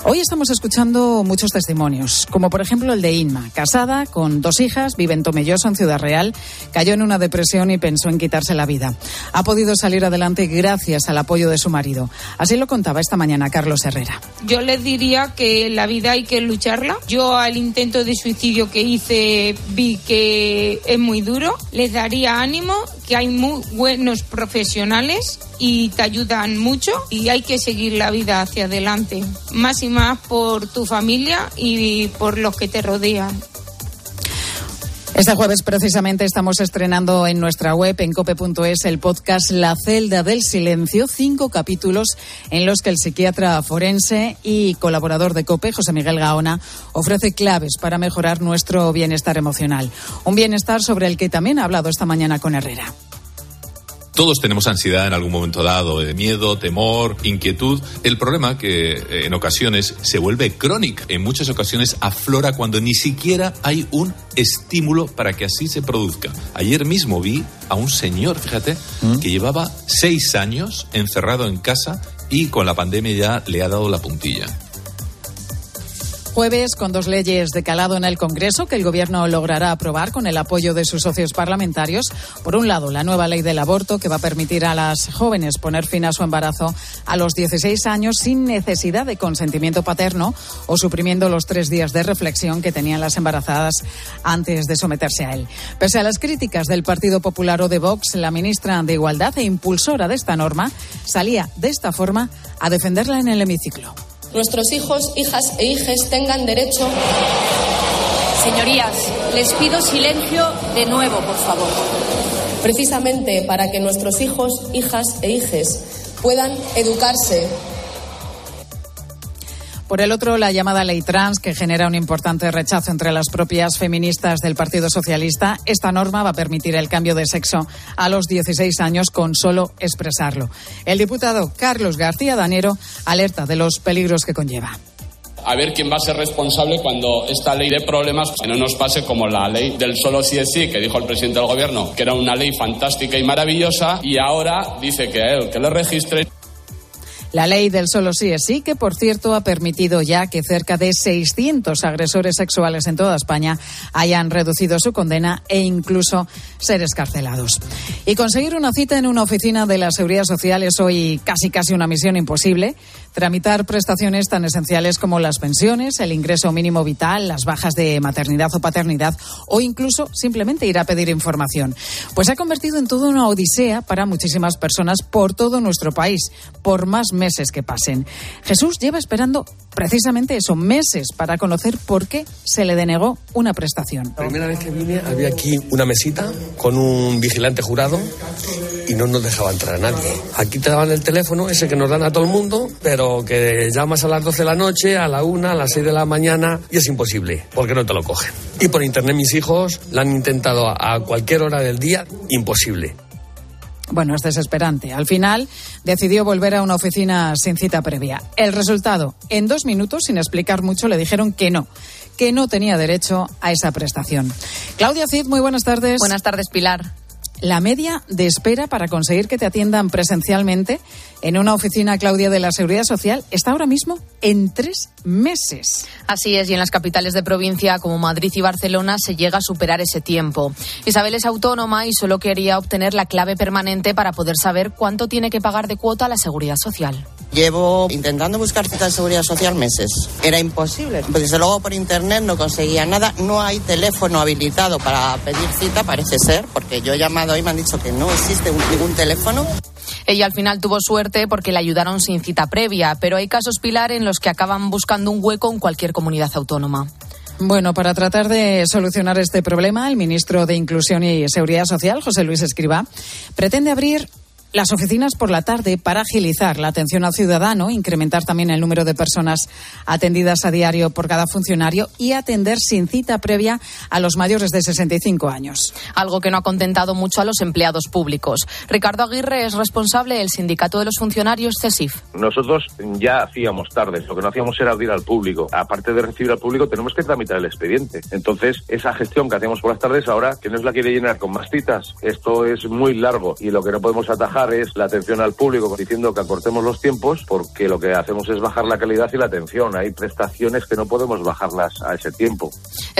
S1: Hoy estamos escuchando muchos testimonios, como por ejemplo el de Inma, casada con dos hijas, vive en Tomelloso, en Ciudad Real, cayó en una depresión y pensó en quitarse la vida. Ha podido salir adelante gracias al apoyo de su marido. Así lo contaba esta mañana Carlos Herrera.
S4: Yo les diría que la vida hay que lucharla. Yo al intento de suicidio que hice vi que es muy duro. Les daría ánimo, que hay muy buenos profesionales y te ayudan mucho y hay que seguir la vida hacia adelante. Más más por tu familia y por los que te rodean.
S1: Este jueves precisamente estamos estrenando en nuestra web en cope.es el podcast La celda del silencio, cinco capítulos en los que el psiquiatra forense y colaborador de Cope, José Miguel Gaona, ofrece claves para mejorar nuestro bienestar emocional. Un bienestar sobre el que también ha hablado esta mañana con Herrera.
S5: Todos tenemos ansiedad en algún momento dado, de miedo, temor, inquietud. El problema que eh, en ocasiones se vuelve crónica, en muchas ocasiones aflora cuando ni siquiera hay un estímulo para que así se produzca. Ayer mismo vi a un señor, fíjate, ¿Mm? que llevaba seis años encerrado en casa y con la pandemia ya le ha dado la puntilla.
S1: Jueves con dos leyes de calado en el Congreso que el Gobierno logrará aprobar con el apoyo de sus socios parlamentarios. Por un lado, la nueva ley del aborto que va a permitir a las jóvenes poner fin a su embarazo a los 16 años sin necesidad de consentimiento paterno o suprimiendo los tres días de reflexión que tenían las embarazadas antes de someterse a él. Pese a las críticas del Partido Popular o de Vox, la ministra de Igualdad e impulsora de esta norma salía de esta forma a defenderla en el hemiciclo
S17: nuestros hijos, hijas e hijes tengan derecho.
S18: Señorías, les pido silencio de nuevo, por favor.
S17: Precisamente para que nuestros hijos, hijas e hijes puedan educarse
S1: por el otro, la llamada ley trans, que genera un importante rechazo entre las propias feministas del Partido Socialista. Esta norma va a permitir el cambio de sexo a los 16 años con solo expresarlo. El diputado Carlos García Danero alerta de los peligros que conlleva
S19: a ver quién va a ser responsable cuando esta ley de problemas no nos pase como la ley del solo sí es sí que dijo el presidente del gobierno que era una ley fantástica y maravillosa y ahora dice que él que le registre
S1: la ley del solo sí es sí, que por cierto ha permitido ya que cerca de 600 agresores sexuales en toda España hayan reducido su condena e incluso ser escarcelados. Y conseguir una cita en una oficina de la Seguridad Social es hoy casi casi una misión imposible tramitar prestaciones tan esenciales como las pensiones, el ingreso mínimo vital, las bajas de maternidad o paternidad o incluso simplemente ir a pedir información. Pues se ha convertido en toda una odisea para muchísimas personas por todo nuestro país, por más meses que pasen. Jesús lleva esperando precisamente eso, meses para conocer por qué se le denegó una prestación.
S20: La primera vez que vine había aquí una mesita con un vigilante jurado y no nos dejaba entrar a nadie. Aquí te daban el teléfono, ese que nos dan a todo el mundo, pero que llamas a las 12 de la noche, a la 1, a las 6 de la mañana y es imposible, porque no te lo cogen. Y por internet mis hijos la han intentado a cualquier hora del día, imposible.
S1: Bueno, es desesperante. Al final decidió volver a una oficina sin cita previa. El resultado, en dos minutos, sin explicar mucho, le dijeron que no, que no tenía derecho a esa prestación. Claudia Cid, muy buenas tardes.
S21: Buenas tardes, Pilar.
S1: La media de espera para conseguir que te atiendan presencialmente en una oficina, Claudia, de la Seguridad Social está ahora mismo en tres meses.
S21: Así es, y en las capitales de provincia como Madrid y Barcelona se llega a superar ese tiempo. Isabel es autónoma y solo quería obtener la clave permanente para poder saber cuánto tiene que pagar de cuota la Seguridad Social.
S22: Llevo intentando buscar cita de seguridad social meses. Era imposible. Pues desde luego por internet no conseguía nada. No hay teléfono habilitado para pedir cita, parece ser, porque yo he llamado y me han dicho que no existe ningún teléfono.
S21: Ella al final tuvo suerte porque la ayudaron sin cita previa, pero hay casos Pilar en los que acaban buscando un hueco en cualquier comunidad autónoma.
S1: Bueno, para tratar de solucionar este problema, el ministro de Inclusión y Seguridad Social, José Luis Escribá, pretende abrir las oficinas por la tarde para agilizar la atención al ciudadano, incrementar también el número de personas atendidas a diario por cada funcionario y atender sin cita previa a los mayores de 65 años.
S21: Algo que no ha contentado mucho a los empleados públicos. Ricardo Aguirre es responsable del sindicato de los funcionarios CESIF.
S23: Nosotros ya hacíamos tardes, lo que no hacíamos era abrir al público. Aparte de recibir al público, tenemos que tramitar el expediente. Entonces, esa gestión que hacíamos por las tardes ahora, que nos la quiere llenar con más citas, esto es muy largo y lo que no podemos atajar es la atención al público diciendo que acortemos los tiempos porque lo que hacemos es bajar la calidad y la atención. Hay prestaciones que no podemos bajarlas a ese tiempo.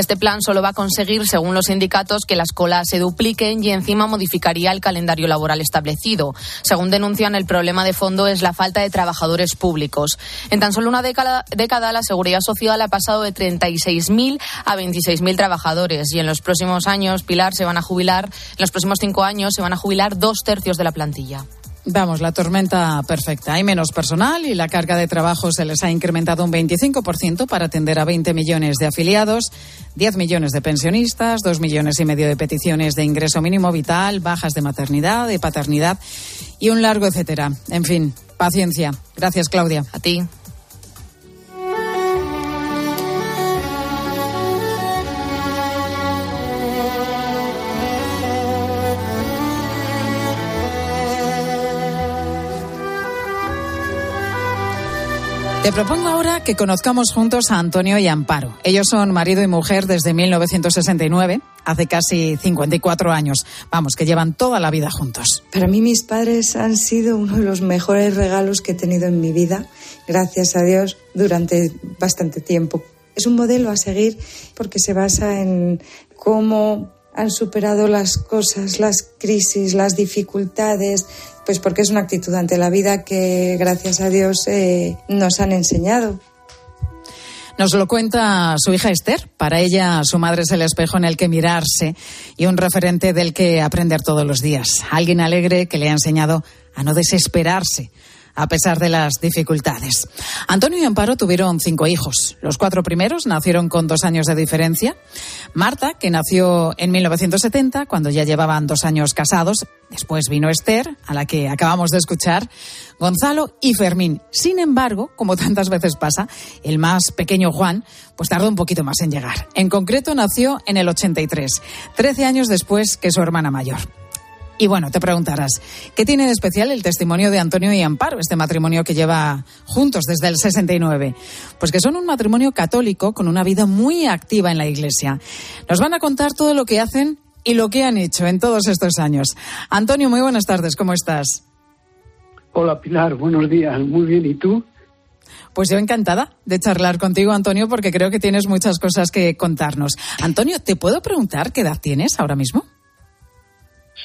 S21: Este plan solo va a conseguir, según los sindicatos, que las colas se dupliquen y encima modificaría el calendario laboral establecido. Según denuncian, el problema de fondo es la falta de trabajadores públicos. En tan solo una década, la seguridad social ha pasado de 36.000 a 26.000 trabajadores y en los próximos años, Pilar, se van a jubilar, en los próximos cinco años se van a jubilar dos tercios de la plantilla.
S1: Vamos, la tormenta perfecta. Hay menos personal y la carga de trabajo se les ha incrementado un 25% para atender a 20 millones de afiliados, 10 millones de pensionistas, 2 millones y medio de peticiones de ingreso mínimo vital, bajas de maternidad, de paternidad y un largo etcétera. En fin, paciencia. Gracias, Claudia.
S21: A ti.
S1: Te propongo ahora que conozcamos juntos a Antonio y Amparo. Ellos son marido y mujer desde 1969, hace casi 54 años. Vamos, que llevan toda la vida juntos.
S24: Para mí mis padres han sido uno de los mejores regalos que he tenido en mi vida, gracias a Dios, durante bastante tiempo. Es un modelo a seguir porque se basa en cómo han superado las cosas, las crisis, las dificultades, pues porque es una actitud ante la vida que, gracias a Dios, eh, nos han enseñado.
S1: Nos lo cuenta su hija Esther. Para ella, su madre es el espejo en el que mirarse y un referente del que aprender todos los días. Alguien alegre que le ha enseñado a no desesperarse, a pesar de las dificultades. Antonio y Amparo tuvieron cinco hijos. Los cuatro primeros nacieron con dos años de diferencia. Marta, que nació en 1970, cuando ya llevaban dos años casados. Después vino Esther, a la que acabamos de escuchar. Gonzalo y Fermín. Sin embargo, como tantas veces pasa, el más pequeño Juan, pues tardó un poquito más en llegar. En concreto, nació en el 83, 13 años después que su hermana mayor. Y bueno, te preguntarás, ¿qué tiene de especial el testimonio de Antonio y Amparo, este matrimonio que lleva juntos desde el 69? Pues que son un matrimonio católico con una vida muy activa en la Iglesia. Nos van a contar todo lo que hacen y lo que han hecho en todos estos años. Antonio, muy buenas tardes, ¿cómo estás?
S25: Hola Pilar, buenos días, muy bien, ¿y tú?
S1: Pues yo encantada de charlar contigo, Antonio, porque creo que tienes muchas cosas que contarnos. Antonio, ¿te puedo preguntar qué edad tienes ahora mismo?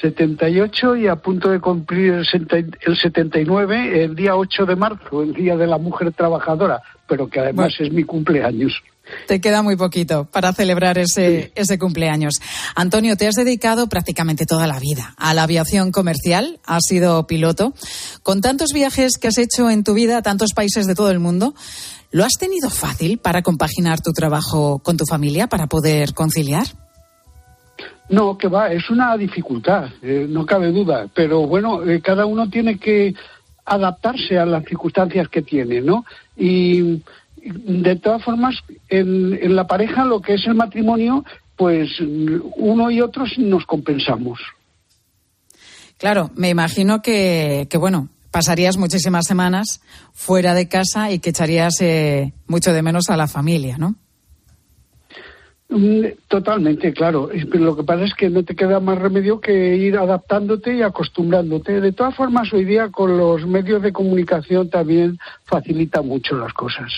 S25: 78 y a punto de cumplir el 79 el día 8 de marzo, el Día de la Mujer Trabajadora, pero que además es mi cumpleaños.
S1: Te queda muy poquito para celebrar ese, ese cumpleaños. Antonio, te has dedicado prácticamente toda la vida a la aviación comercial, has sido piloto. Con tantos viajes que has hecho en tu vida a tantos países de todo el mundo, ¿lo has tenido fácil para compaginar tu trabajo con tu familia, para poder conciliar?
S25: No, que va, es una dificultad, eh, no cabe duda, pero bueno, eh, cada uno tiene que adaptarse a las circunstancias que tiene, ¿no? Y de todas formas, en, en la pareja, lo que es el matrimonio, pues uno y otros nos compensamos.
S1: Claro, me imagino que, que bueno, pasarías muchísimas semanas fuera de casa y que echarías eh, mucho de menos a la familia, ¿no?
S25: Mm, Totalmente, claro. Pero lo que pasa es que no te queda más remedio que ir adaptándote y acostumbrándote. De todas formas, hoy día con los medios de comunicación también facilita mucho las cosas.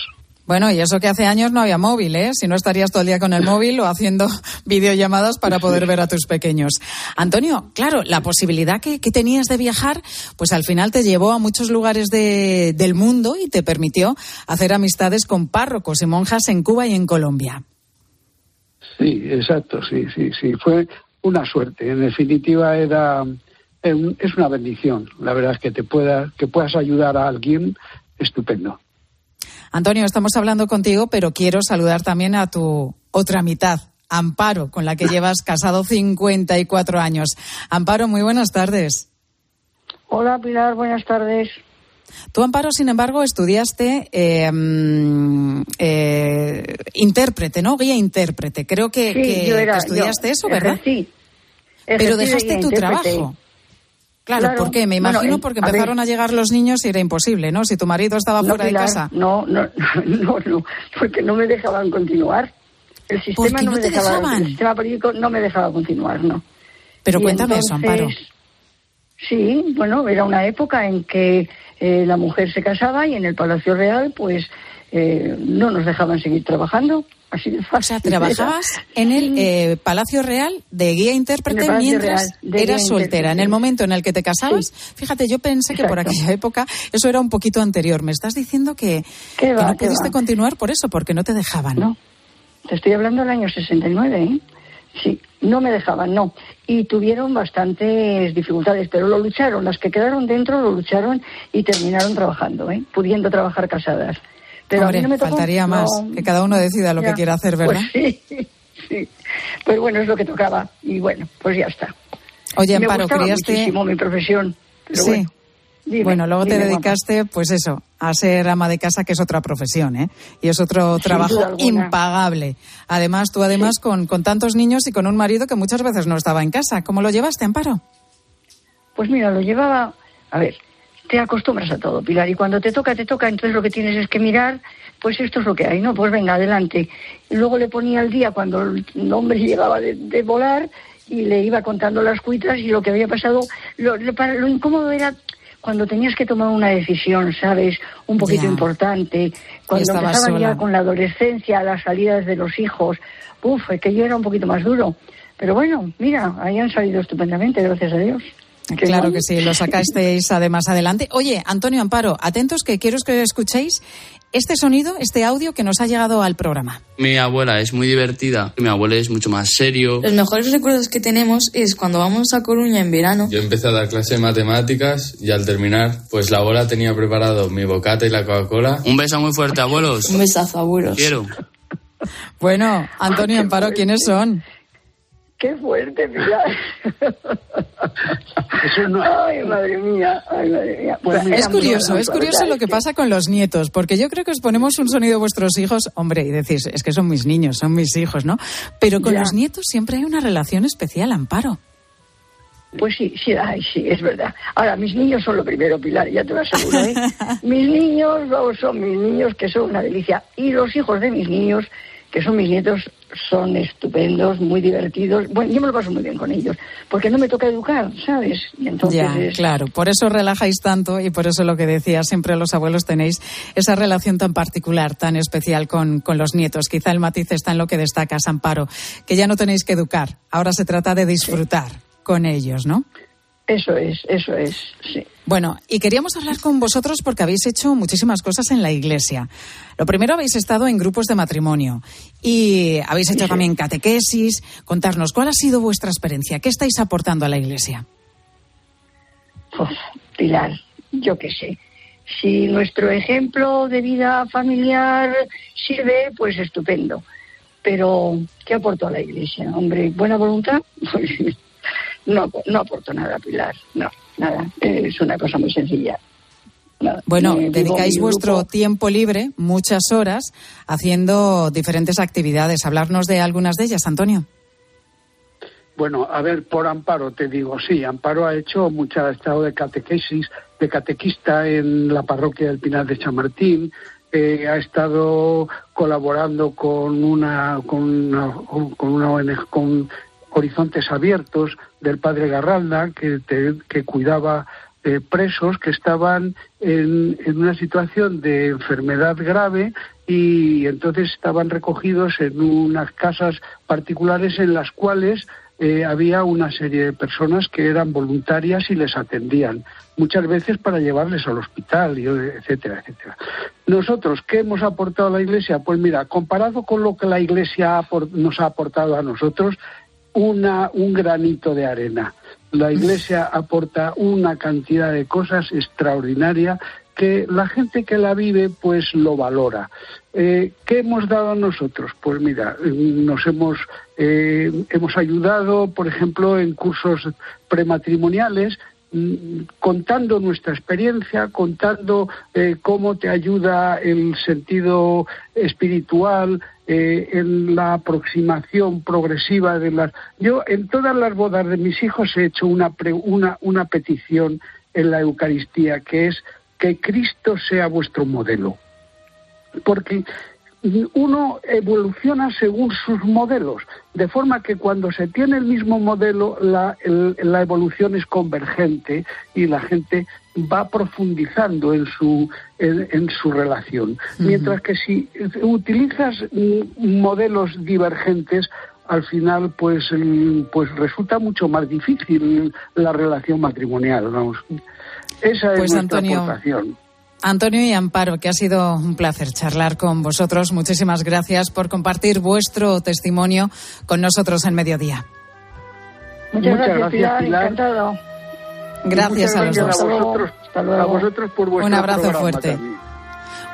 S1: Bueno, y eso que hace años no había móvil, ¿eh? Si no estarías todo el día con el móvil o haciendo <laughs> videollamadas para poder ver a tus pequeños. Antonio, claro, la posibilidad que, tenías de viajar, pues al final te llevó a muchos lugares de- del mundo y te permitió hacer amistades con párrocos y monjas en Cuba y en Colombia.
S25: Sí, exacto, sí, sí, sí. Fue una suerte. En definitiva, era eh, es una bendición. La verdad es que te pueda, que puedas ayudar a alguien, estupendo.
S1: Antonio, estamos hablando contigo, pero quiero saludar también a tu otra mitad, Amparo, con la que <laughs> llevas casado 54 años. Amparo, muy buenas tardes.
S26: Hola Pilar, buenas tardes.
S1: Tú, Amparo, sin embargo, estudiaste eh, mm, eh, intérprete, ¿no? Guía intérprete. Creo que,
S26: Sí,
S1: que-
S26: yo era-
S1: que estudiaste
S26: yo
S1: eso, ¿verdad?
S26: ejercí.
S1: Pero dejaste tu
S26: intérprete.
S1: trabajo. Claro,
S26: Claro.
S1: ¿por qué? Me imagino
S26: en-
S1: porque empezaron a llegar los niños y era imposible, ¿no? Si tu marido estaba
S26: No,
S1: fuera de casa.
S26: No, no, <laughs> no, no, porque no me dejaban continuar. El sistema no,
S1: no
S26: me
S1: te
S26: dejaba,
S1: dejaban?
S26: el sistema político no me dejaba continuar, no.
S1: Pero
S26: Y
S1: cuéntame eso, Amparo.
S26: Sí, bueno, era una época en que eh, la mujer se casaba y en el Palacio Real, pues eh, no nos dejaban seguir trabajando. Así de fácil.
S1: O sea, trabajabas en el eh, Palacio Real de guía intérprete mientras
S26: Real,
S1: eras soltera. En el momento en el que te casabas, fíjate, yo pensé que por aquella época eso era un poquito anterior. Me estás diciendo que,
S26: ¿Qué
S1: que
S26: va,
S1: no pudiste
S26: va?
S1: continuar por eso, porque no te dejaban.
S26: No. Te estoy hablando del año 69, ¿eh? Sí, no me dejaban, no. Y tuvieron bastantes dificultades, pero lo lucharon. Las que quedaron dentro lo lucharon y terminaron trabajando, ¿eh? Pudiendo trabajar casadas. Pero a mí no me tocó.
S1: faltaría más.
S26: No.
S1: Que cada uno decida lo
S26: Ya.
S1: que quiera hacer, ¿verdad?
S26: Pues sí, <laughs> sí. Pues bueno, es lo que tocaba. Y bueno, pues ya está.
S1: Oye,
S26: me
S1: Amparo,
S26: gustaba
S1: criaste-
S26: muchísimo mi profesión. Pero
S1: sí.
S26: bueno, dime,
S1: bueno, luego te
S26: guapa.
S1: dedicaste, pues eso, a ser ama de casa, que es otra profesión, ¿eh? Y es otro trabajo impagable. Además, tú además con, con tantos niños y con un marido que muchas veces no estaba en casa. ¿Cómo lo llevaste, Amparo?
S26: Pues mira, lo llevaba, a ver, te acostumbras a todo, Pilar, y cuando te toca, te toca, entonces lo que tienes es que mirar, pues esto es lo que hay, ¿no? Pues venga, adelante. Y luego le ponía al día cuando el hombre llegaba de, de volar y le iba contando las cuitas y lo que había pasado. Lo, lo incómodo era cuando tenías que tomar una decisión, ¿sabes? Un poquito importante. Cuando
S1: sola.
S26: ya con la adolescencia, las salidas de los hijos. Uf, que yo era un poquito más duro. Pero bueno, mira, ahí han salido estupendamente, gracias a Dios.
S1: Claro que sí, lo sacasteis además adelante. Oye, Antonio Amparo, atentos que quiero que escuchéis este sonido, este audio que nos ha llegado al programa.
S27: Mi abuela es muy divertida, mi abuelo es mucho más serio.
S28: Los mejores recuerdos que tenemos es cuando vamos a Coruña en verano.
S29: Yo empecé a dar clase de matemáticas y al terminar, pues la abuela tenía preparado mi bocata y la Coca-Cola.
S27: Un beso muy fuerte, abuelos.
S28: Un besazo, abuelos.
S27: Quiero.
S1: Bueno, Antonio Amparo, ¿quiénes son?
S26: Qué fuerte, Pilar. <laughs> Ay, madre mía, ay, madre mía. Pues mira,
S1: es curioso, es curioso lo que pasa con los nietos, porque yo creo que os ponemos un sonido a vuestros hijos, hombre, y decís, es que son mis niños, son mis hijos, ¿no? Pero con
S26: Ya.
S1: los nietos siempre hay una relación especial, Amparo.
S26: Pues sí, sí, ay, sí, es verdad. Ahora, mis niños son lo primero, Pilar, ya te lo aseguro, ¿eh? <laughs> mis niños, vamos, son mis niños, que son una delicia. Y los hijos de mis niños, que son mis nietos, son estupendos, muy divertidos. Bueno, yo me lo paso muy bien con ellos, porque no me toca educar, ¿sabes? Y entonces
S1: ya,
S26: es-
S1: claro, por eso relajáis tanto y por eso lo que decía, siempre los abuelos tenéis esa relación tan particular, tan especial con, con los nietos. Quizá el matiz está en lo que destacas, Amparo, que ya no tenéis que educar, ahora se trata de disfrutar con ellos, ¿no?
S26: Eso es, eso es, sí.
S1: Bueno, y queríamos hablar con vosotros porque habéis hecho muchísimas cosas en la iglesia. Lo primero, habéis estado en grupos de matrimonio y habéis hecho también catequesis. Contarnos, ¿cuál ha sido vuestra experiencia? ¿Qué estáis aportando a la iglesia?
S26: Uf, Pilar, yo qué sé. Si nuestro ejemplo de vida familiar sirve, pues estupendo. Pero, ¿qué aportó a la Iglesia? Hombre, ¿buena voluntad? <laughs> No, no aporto nada, Pilar. No, nada. Es una cosa muy sencilla. Nada.
S1: Bueno,
S26: Eh,
S1: dedicáis vuestro tiempo libre, muchas horas, haciendo diferentes actividades. Hablarnos de algunas de ellas, Antonio.
S25: Bueno, a ver, por Amparo te digo, sí, Amparo ha hecho mucha, ha estado de catequesis, de catequista en la parroquia del Pinar de Chamartín, eh, ha estado colaborando con una con una, con una ONG, con Horizontes Abiertos del padre Garralda que, que cuidaba eh, presos que estaban en, en, una situación de enfermedad grave y entonces estaban recogidos en unas casas particulares en las cuales eh, había una serie de personas que eran voluntarias y les atendían, muchas veces para llevarles al hospital, etcétera, etcétera. Nosotros, ¿qué hemos aportado a la Iglesia? Pues mira, comparado con lo que la Iglesia nos ha aportado a nosotros, una, un granito de arena. La Iglesia aporta una cantidad de cosas extraordinaria que la gente que la vive pues lo valora. Eh, ¿Qué hemos dado a nosotros? Pues mira, nos hemos, eh, hemos ayudado, por ejemplo, en cursos prematrimoniales, mm, contando nuestra experiencia, contando eh, cómo te ayuda el sentido espiritual en la aproximación progresiva de las. Yo en todas las bodas de mis hijos he hecho una, una, una petición en la Eucaristía que es que Cristo sea vuestro modelo. Porque uno evoluciona según sus modelos, de forma que cuando se tiene el mismo modelo, la, evolución es convergente y la gente va profundizando en su, en, su relación. Mientras que si utilizas modelos divergentes, al final pues, pues resulta mucho más difícil la relación matrimonial. Vamos. Esa es
S1: pues
S25: nuestra
S1: Antonio,
S25: aportación.
S1: Antonio y Amparo, que ha sido un placer charlar con vosotros. Muchísimas gracias por compartir vuestro testimonio con nosotros en Mediodía.
S26: Muchas, gracias, Pilar, encantado.
S1: Gracias a los dos.
S25: A vosotros, a vosotros por vuestro
S1: Un abrazo fuerte.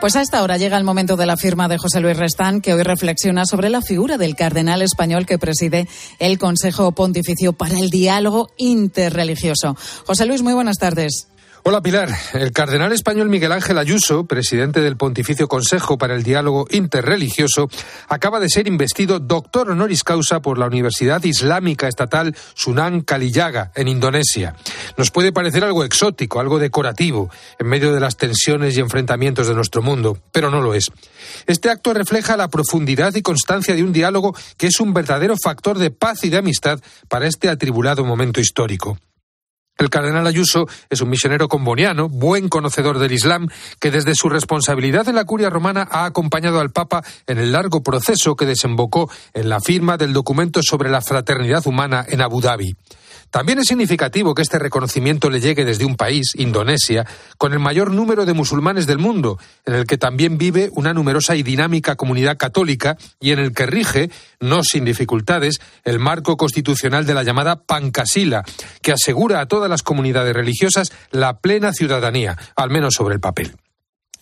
S1: Pues a esta hora llega el momento de la firma de José Luis Restán, que hoy reflexiona sobre la figura del cardenal español que preside el Consejo Pontificio para el Diálogo Interreligioso. José Luis, muy buenas tardes.
S30: Hola Pilar. El cardenal español Miguel Ángel Ayuso, presidente del Pontificio Consejo para el Diálogo Interreligioso, acaba de ser investido doctor honoris causa por la Universidad Islámica Estatal Sunan Kaliyaga, en Indonesia. Nos puede parecer algo exótico, algo decorativo, en medio de las tensiones y enfrentamientos de nuestro mundo, pero no lo es. Este acto refleja la profundidad y constancia de un diálogo que es un verdadero factor de paz y de amistad para este atribulado momento histórico. El cardenal Ayuso es un misionero comboniano, buen conocedor del Islam, que desde su responsabilidad en la curia romana ha acompañado al Papa en el largo proceso que desembocó en la firma del documento sobre la fraternidad humana en Abu Dhabi. También es significativo que este reconocimiento le llegue desde un país, Indonesia, con el mayor número de musulmanes del mundo, en el que también vive una numerosa y dinámica comunidad católica y en el que rige, no sin dificultades, el marco constitucional de la llamada Pancasila, que asegura a todas las comunidades religiosas la plena ciudadanía, al menos sobre el papel.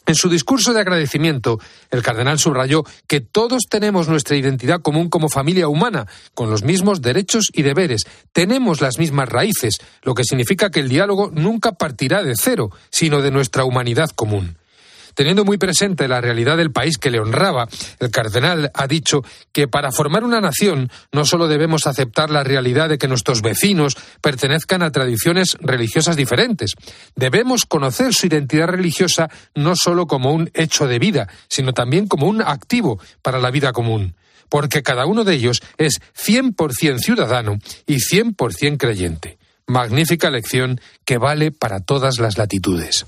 S30: En su discurso de agradecimiento, el cardenal subrayó que todos tenemos nuestra identidad común como familia humana, con los mismos derechos y deberes, tenemos las mismas raíces, lo que significa que el diálogo nunca partirá de cero, sino de nuestra humanidad común. Teniendo muy presente la realidad del país que le honraba, el cardenal ha dicho que para formar una nación no solo debemos aceptar la realidad de que nuestros vecinos pertenezcan a tradiciones religiosas diferentes, debemos conocer su identidad religiosa no solo como un hecho de vida, sino también como un activo para la vida común porque cada uno de ellos es 100% ciudadano y 100% creyente. Magnífica lección que vale para todas las latitudes.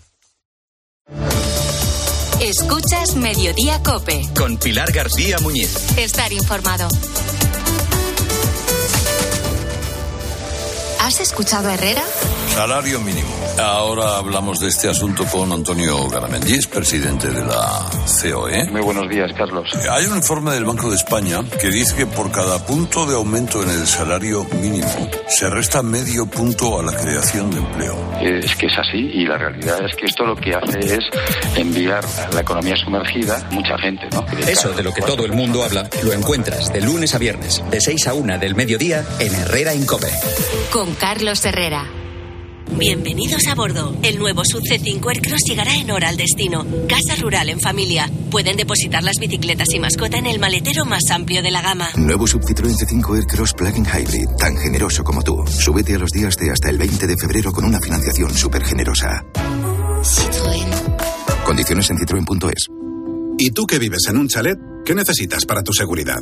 S9: Escuchas Mediodía Cope.
S2: Con Pilar García Muñiz.
S9: Estar informado. ¿Has escuchado a Herrera?
S31: Salario mínimo. Ahora hablamos de este asunto con Antonio Garamendi, presidente de la COE.
S23: Muy buenos días, Carlos.
S31: Hay un informe del Banco de España que dice que por cada punto de aumento en el salario mínimo se resta medio punto a la creación de empleo.
S23: Es que es así y la realidad es que esto lo que hace es enviar a la economía sumergida mucha gente, ¿no?
S2: Eso de lo que todo el mundo habla lo encuentras de lunes a viernes, de 6 a 1 del mediodía en Herrera Incope.
S9: Con Carlos Herrera. Bienvenidos a bordo. El nuevo Sub C5 Aircross llegará en hora al destino. Casa rural en familia. Pueden depositar las bicicletas y mascota en el maletero más amplio de la gama.
S32: Nuevo Sub Citroën C5 Aircross Plug-in Hybrid, tan generoso como tú. Súbete a los días de hasta el 20 de febrero con una financiación súper generosa.
S9: Citroën.
S32: Condiciones en citroen.es. ¿Y tú que vives en un chalet? ¿Qué necesitas para tu seguridad?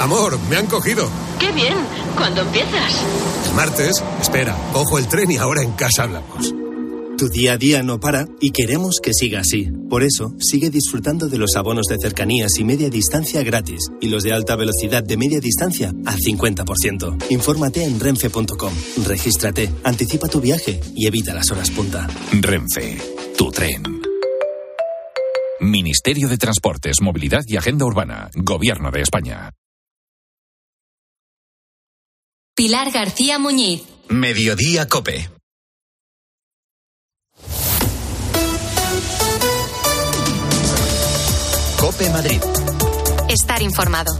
S14: Amor, me han cogido.
S33: ¡Qué bien! ¿Cuándo empiezas?
S14: El martes, espera, cojo el tren y ahora en casa hablamos.
S34: Tu día a día no para y queremos que siga así. Por eso, sigue disfrutando de los abonos de cercanías y media distancia gratis y los de alta velocidad de media distancia a 50%. Infórmate en renfe.com, regístrate, anticipa tu viaje y evita las horas punta.
S31: Renfe, tu tren. Ministerio de Transportes, Movilidad y Agenda Urbana, Gobierno de España.
S9: Pilar García Muñiz.
S2: Mediodía Cope. Cope Madrid.
S9: Estar informado.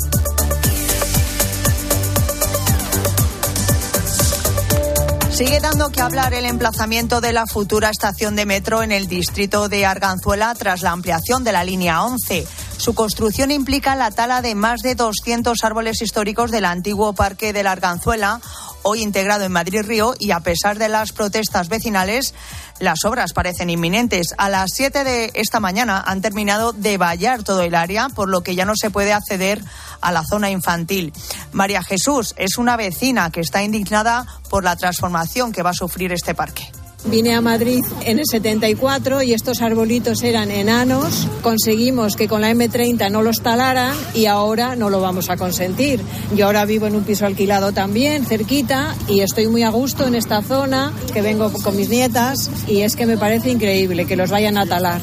S35: Sigue dando que hablar el emplazamiento de la futura estación de metro en el distrito de Arganzuela tras la ampliación de la línea 11. Su construcción implica la tala de más de 200 árboles históricos del antiguo Parque de la Arganzuela, hoy integrado en Madrid Río, y a pesar de las protestas vecinales, las obras parecen inminentes. A las 7 de esta mañana han terminado de vallar todo el área, por lo que ya no se puede acceder a la zona infantil. María Jesús es una vecina que está indignada por la transformación que va a sufrir este parque.
S36: Vine a Madrid en el 74 y estos arbolitos eran enanos. Conseguimos que con la M30 no los talaran y ahora no lo vamos a consentir. Yo ahora vivo en un piso alquilado también, cerquita, y estoy muy a gusto en esta zona, que vengo con mis nietas, y es que me parece increíble que los vayan a talar.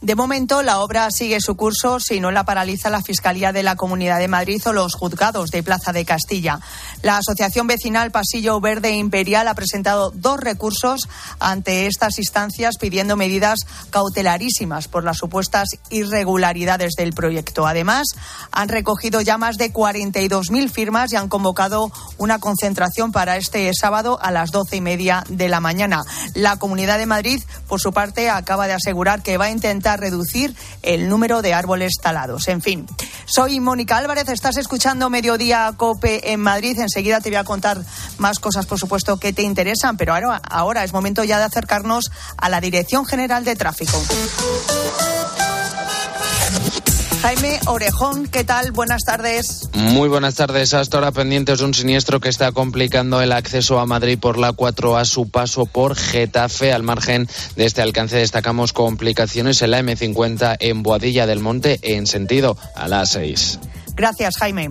S35: De momento, la obra sigue su curso si no la paraliza la Fiscalía de la Comunidad de Madrid o los juzgados de Plaza de Castilla. La Asociación Vecinal Pasillo Verde Imperial ha presentado dos recursos ante estas instancias pidiendo medidas cautelarísimas por las supuestas irregularidades del proyecto. Además, han recogido ya más de 42.000 firmas y han convocado una concentración para este sábado a las doce y media de la mañana. La Comunidad de Madrid, por su parte, acaba de asegurar que va a intentar reducir el número de árboles talados. En fin, soy Mónica Álvarez, estás escuchando Mediodía Cope en Madrid. Enseguida te voy a contar más cosas, por supuesto, que te interesan, pero ahora, es momento ya de acercarnos a la Dirección General de Tráfico. Jaime Orejón, ¿qué tal? Buenas tardes.
S37: Muy buenas tardes. Hasta ahora pendientes de un siniestro que está complicando el acceso a Madrid por la 4 a su paso por Getafe. Al margen de este alcance destacamos complicaciones en la M50 en Boadilla del Monte en sentido a las 6.
S35: Gracias, Jaime.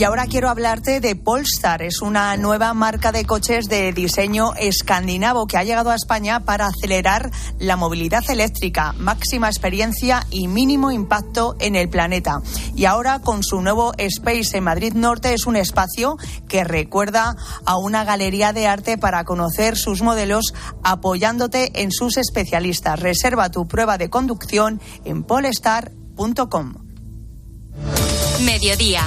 S35: Y ahora quiero hablarte de Polestar. Es una nueva marca de coches de diseño escandinavo que ha llegado a España para acelerar la movilidad eléctrica, máxima experiencia y mínimo impacto en el planeta. Y ahora con su nuevo Space en Madrid Norte es un espacio que recuerda a una galería de arte para conocer sus modelos apoyándote en sus especialistas. Reserva tu prueba de conducción en polestar.com.
S9: Mediodía.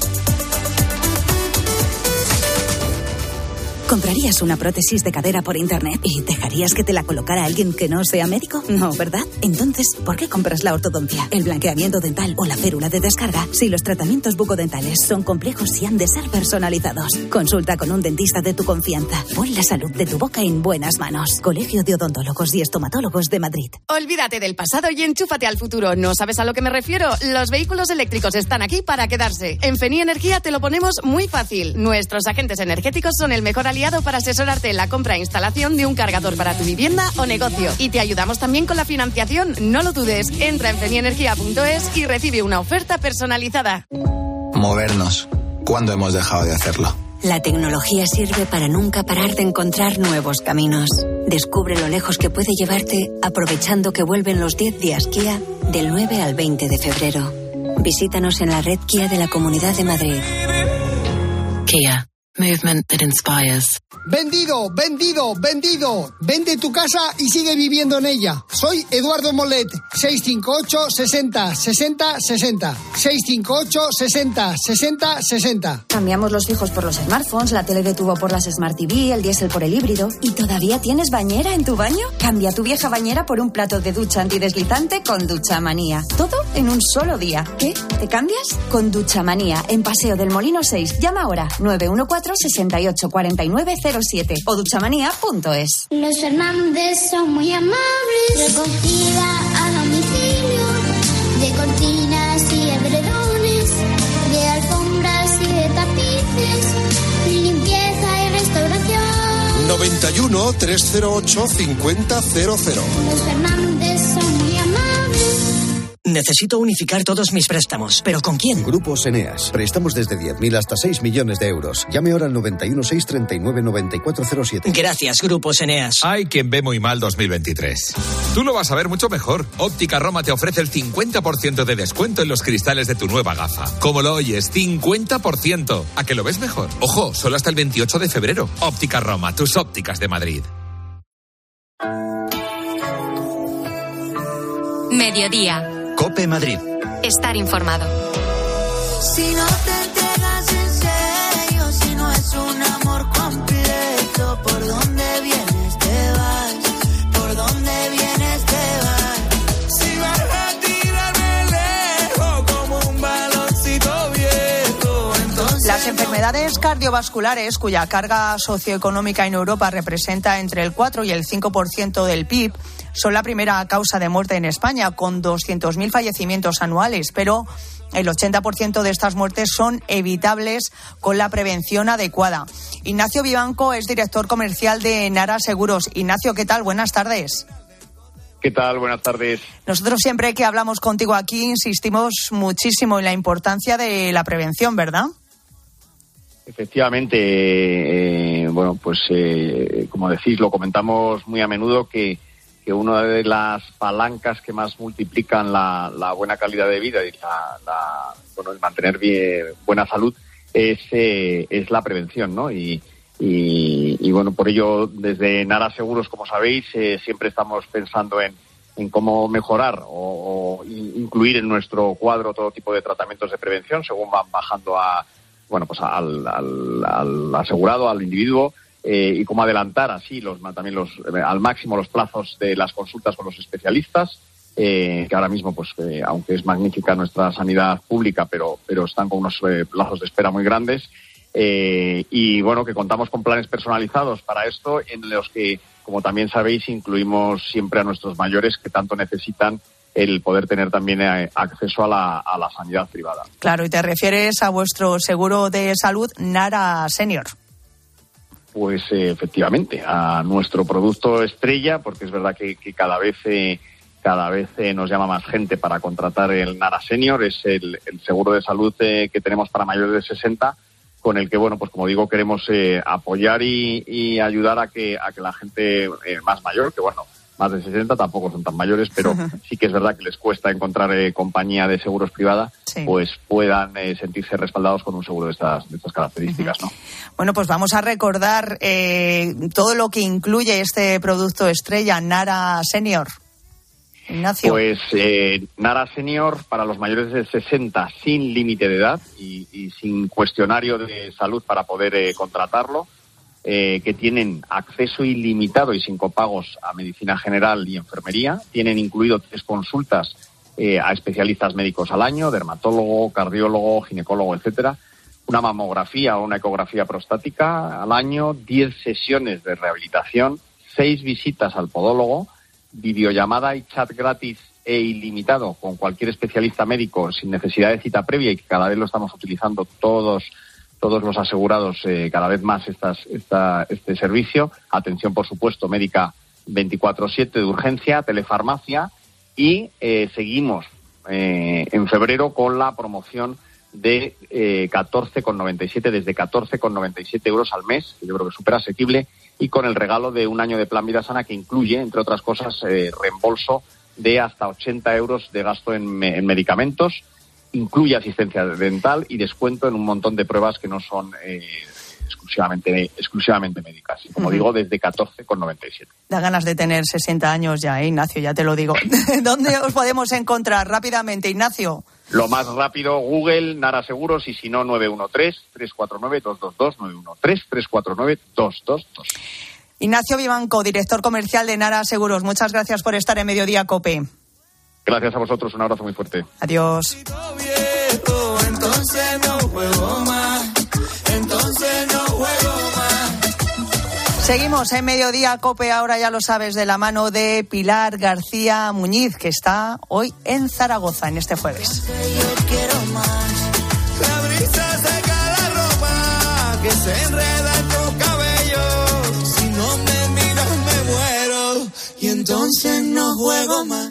S38: ¿Comprarías una prótesis de cadera por internet y dejarías que te la colocara alguien que no sea médico? No, ¿verdad? Entonces, ¿por qué compras la ortodoncia, el blanqueamiento dental o la férula de descarga si los tratamientos bucodentales son complejos y han de ser personalizados? Consulta con un dentista de tu confianza. Pon la salud de tu boca en buenas manos. Colegio de Odontólogos y Estomatólogos de Madrid.
S39: Olvídate del pasado y enchúfate al futuro. ¿No sabes a lo que me refiero? Los vehículos eléctricos están aquí para quedarse. En Feni Energía te lo ponemos muy fácil. Nuestros agentes energéticos son el mejor aliado para asesorarte en la compra e instalación de un cargador para tu vivienda o negocio. Y te ayudamos también con la financiación. No lo dudes. Entra en fenienergia.es y recibe una oferta personalizada.
S40: Movernos. ¿Cuándo hemos dejado de hacerlo?
S38: La tecnología sirve para nunca parar de encontrar nuevos caminos. Descubre lo lejos que puede llevarte aprovechando que vuelven los 10 días Kia del 9 al 20 de febrero. Visítanos en la red Kia de la Comunidad de Madrid. Kia.
S41: Movement that inspires.
S42: Vendido, vendido, vendido. Vende tu casa y sigue viviendo en ella. Soy Eduardo Molet, 658 60 60 60. 658 60 60 60.
S38: Cambiamos los fijos por los smartphones, la tele de tubo por las Smart TV, el diésel por el híbrido. ¿Y todavía tienes bañera en tu baño? Cambia tu vieja bañera por un plato de ducha antideslizante con Ducha Manía. Todo en un solo día. ¿Qué? ¿Te cambias? Con Ducha Manía, en Paseo del Molino 6. Llama ahora 914 68 49 07 o duchamanía.es.
S43: Los Fernández son muy amables. Recogida a domicilio de cortinas y edredones, de alfombras y de tapices, limpieza y restauración.
S44: 91 308 5000.
S43: Los Fernández son muy amables.
S45: Necesito unificar todos mis préstamos. ¿Pero con quién?
S46: Grupos Eneas. Préstamos desde 10.000 hasta 6 millones de euros. Llame ahora al 91 639 9407.
S45: Gracias, Grupos Eneas.
S47: Hay quien ve muy mal 2023. Tú lo vas a ver mucho mejor. Óptica Roma te ofrece el 50% de descuento en los cristales de tu nueva gafa. Como lo oyes, 50%. ¿A que lo ves mejor? Ojo, solo hasta el 28 de febrero. Óptica Roma, tus ópticas de Madrid.
S9: Mediodía.
S2: Cope Madrid.
S9: Estar informado.
S48: Si no te entregas en serio, si no es un amor completo, ¿por dónde vienes te vas? ¿Por dónde vienes te vas? Si vas a tirarme lejos como un baloncito viejo, entonces
S35: Las enfermedades cardiovasculares, cuya carga socioeconómica en Europa representa entre el 4 y el 5% del PIB, son la primera causa de muerte en España, con 200.000 fallecimientos anuales, pero el 80% de estas muertes son evitables con la prevención adecuada. Ignacio Vivanco es director comercial de Nara Seguros. Ignacio, ¿qué tal? Buenas tardes.
S23: ¿Qué tal? Buenas tardes.
S35: Nosotros siempre que hablamos contigo aquí insistimos muchísimo en la importancia de la prevención, ¿verdad?
S23: Efectivamente, eh, bueno, pues eh, como decís, lo comentamos muy a menudo que, que una de las palancas que más multiplican la, buena calidad de vida y la, la- bueno, el mantener bien, buena salud es, eh, es la prevención, ¿no? Y, y, bueno, por ello, desde Nara Seguros, como sabéis, eh, siempre estamos pensando en, en cómo mejorar o, o in- incluir en nuestro cuadro todo tipo de tratamientos de prevención según van bajando a, bueno, pues al, al- al asegurado, al individuo, eh, y cómo adelantar así los también los eh, al máximo los plazos de las consultas con los especialistas, eh, que ahora mismo, pues, eh, aunque es magnífica nuestra sanidad pública, pero, pero están con unos plazos de espera muy grandes. Y bueno, que contamos con planes personalizados para esto, en los que, como también sabéis, incluimos siempre a nuestros mayores que tanto necesitan el poder tener también acceso a la, a la sanidad privada.
S35: Claro, y te refieres a vuestro seguro de salud Nara Senior.
S23: Pues eh, efectivamente, a nuestro producto estrella, porque es verdad que, que cada vez eh, cada vez eh, nos llama más gente para contratar el Nara Senior, es el, seguro de salud eh, que tenemos para mayores de 60, con el que, bueno, pues como digo, queremos apoyar y, y ayudar a que, a que la gente más mayor, que bueno, más de 60 tampoco son tan mayores, pero <laughs> sí que es verdad que les cuesta encontrar eh, compañía de seguros privada,
S35: Sí.
S23: pues puedan eh, sentirse respaldados con un seguro de estas, de estas características, ¿no?
S35: Bueno, pues vamos a recordar eh, todo lo que incluye este producto estrella Nara Senior. Ignacio.
S23: Pues eh, Nara Senior para los mayores de 60 sin límite de edad y, y sin cuestionario de salud para poder eh, contratarlo, eh, que tienen acceso ilimitado y sin copagos a medicina general y enfermería, tienen incluido tres consultas eh, a especialistas médicos al año, dermatólogo, cardiólogo, ginecólogo, etcétera, una mamografía o una ecografía prostática al año, 10 sesiones de rehabilitación, seis visitas al podólogo, videollamada y chat gratis e ilimitado con cualquier especialista médico sin necesidad de cita previa y que cada vez lo estamos utilizando todos todos los asegurados eh, cada vez más esta, este servicio. Atención, por supuesto, médica 24-7 de urgencia, telefarmacia y eh, seguimos eh, en febrero con la promoción de eh, 14,97 desde 14,97 euros al mes, que yo creo que es súper asequible, y con el regalo de un año de plan vida sana que incluye, entre otras cosas, reembolso de hasta 80 euros de gasto en medicamentos, incluye asistencia dental y descuento en un montón de pruebas que no son eh, exclusivamente, exclusivamente médicas. Como digo, desde 14,97.
S35: Da ganas de tener 60 años ya, ¿eh, Ignacio, ya te lo digo. <laughs> <laughs> ¿Dónde os podemos encontrar rápidamente, Ignacio?
S23: Lo más rápido, Google, Nara Seguros, y si no, 913-349-222, 913-349-222.
S35: Ignacio Vivanco, director comercial de Nara Seguros, muchas gracias por estar en Mediodía Cope.
S23: Gracias a vosotros, un abrazo muy fuerte.
S35: Adiós.
S38: Entonces no juego más, entonces no juego más.
S35: Seguimos en mediodía Cope, ahora ya lo sabes, de la mano de Pilar García Muñiz, que está hoy en Zaragoza en este jueves.
S38: Yo quiero más. La brisa saca la ropa que se enreda en tu cabello. Si no me miras me muero y entonces no juego más.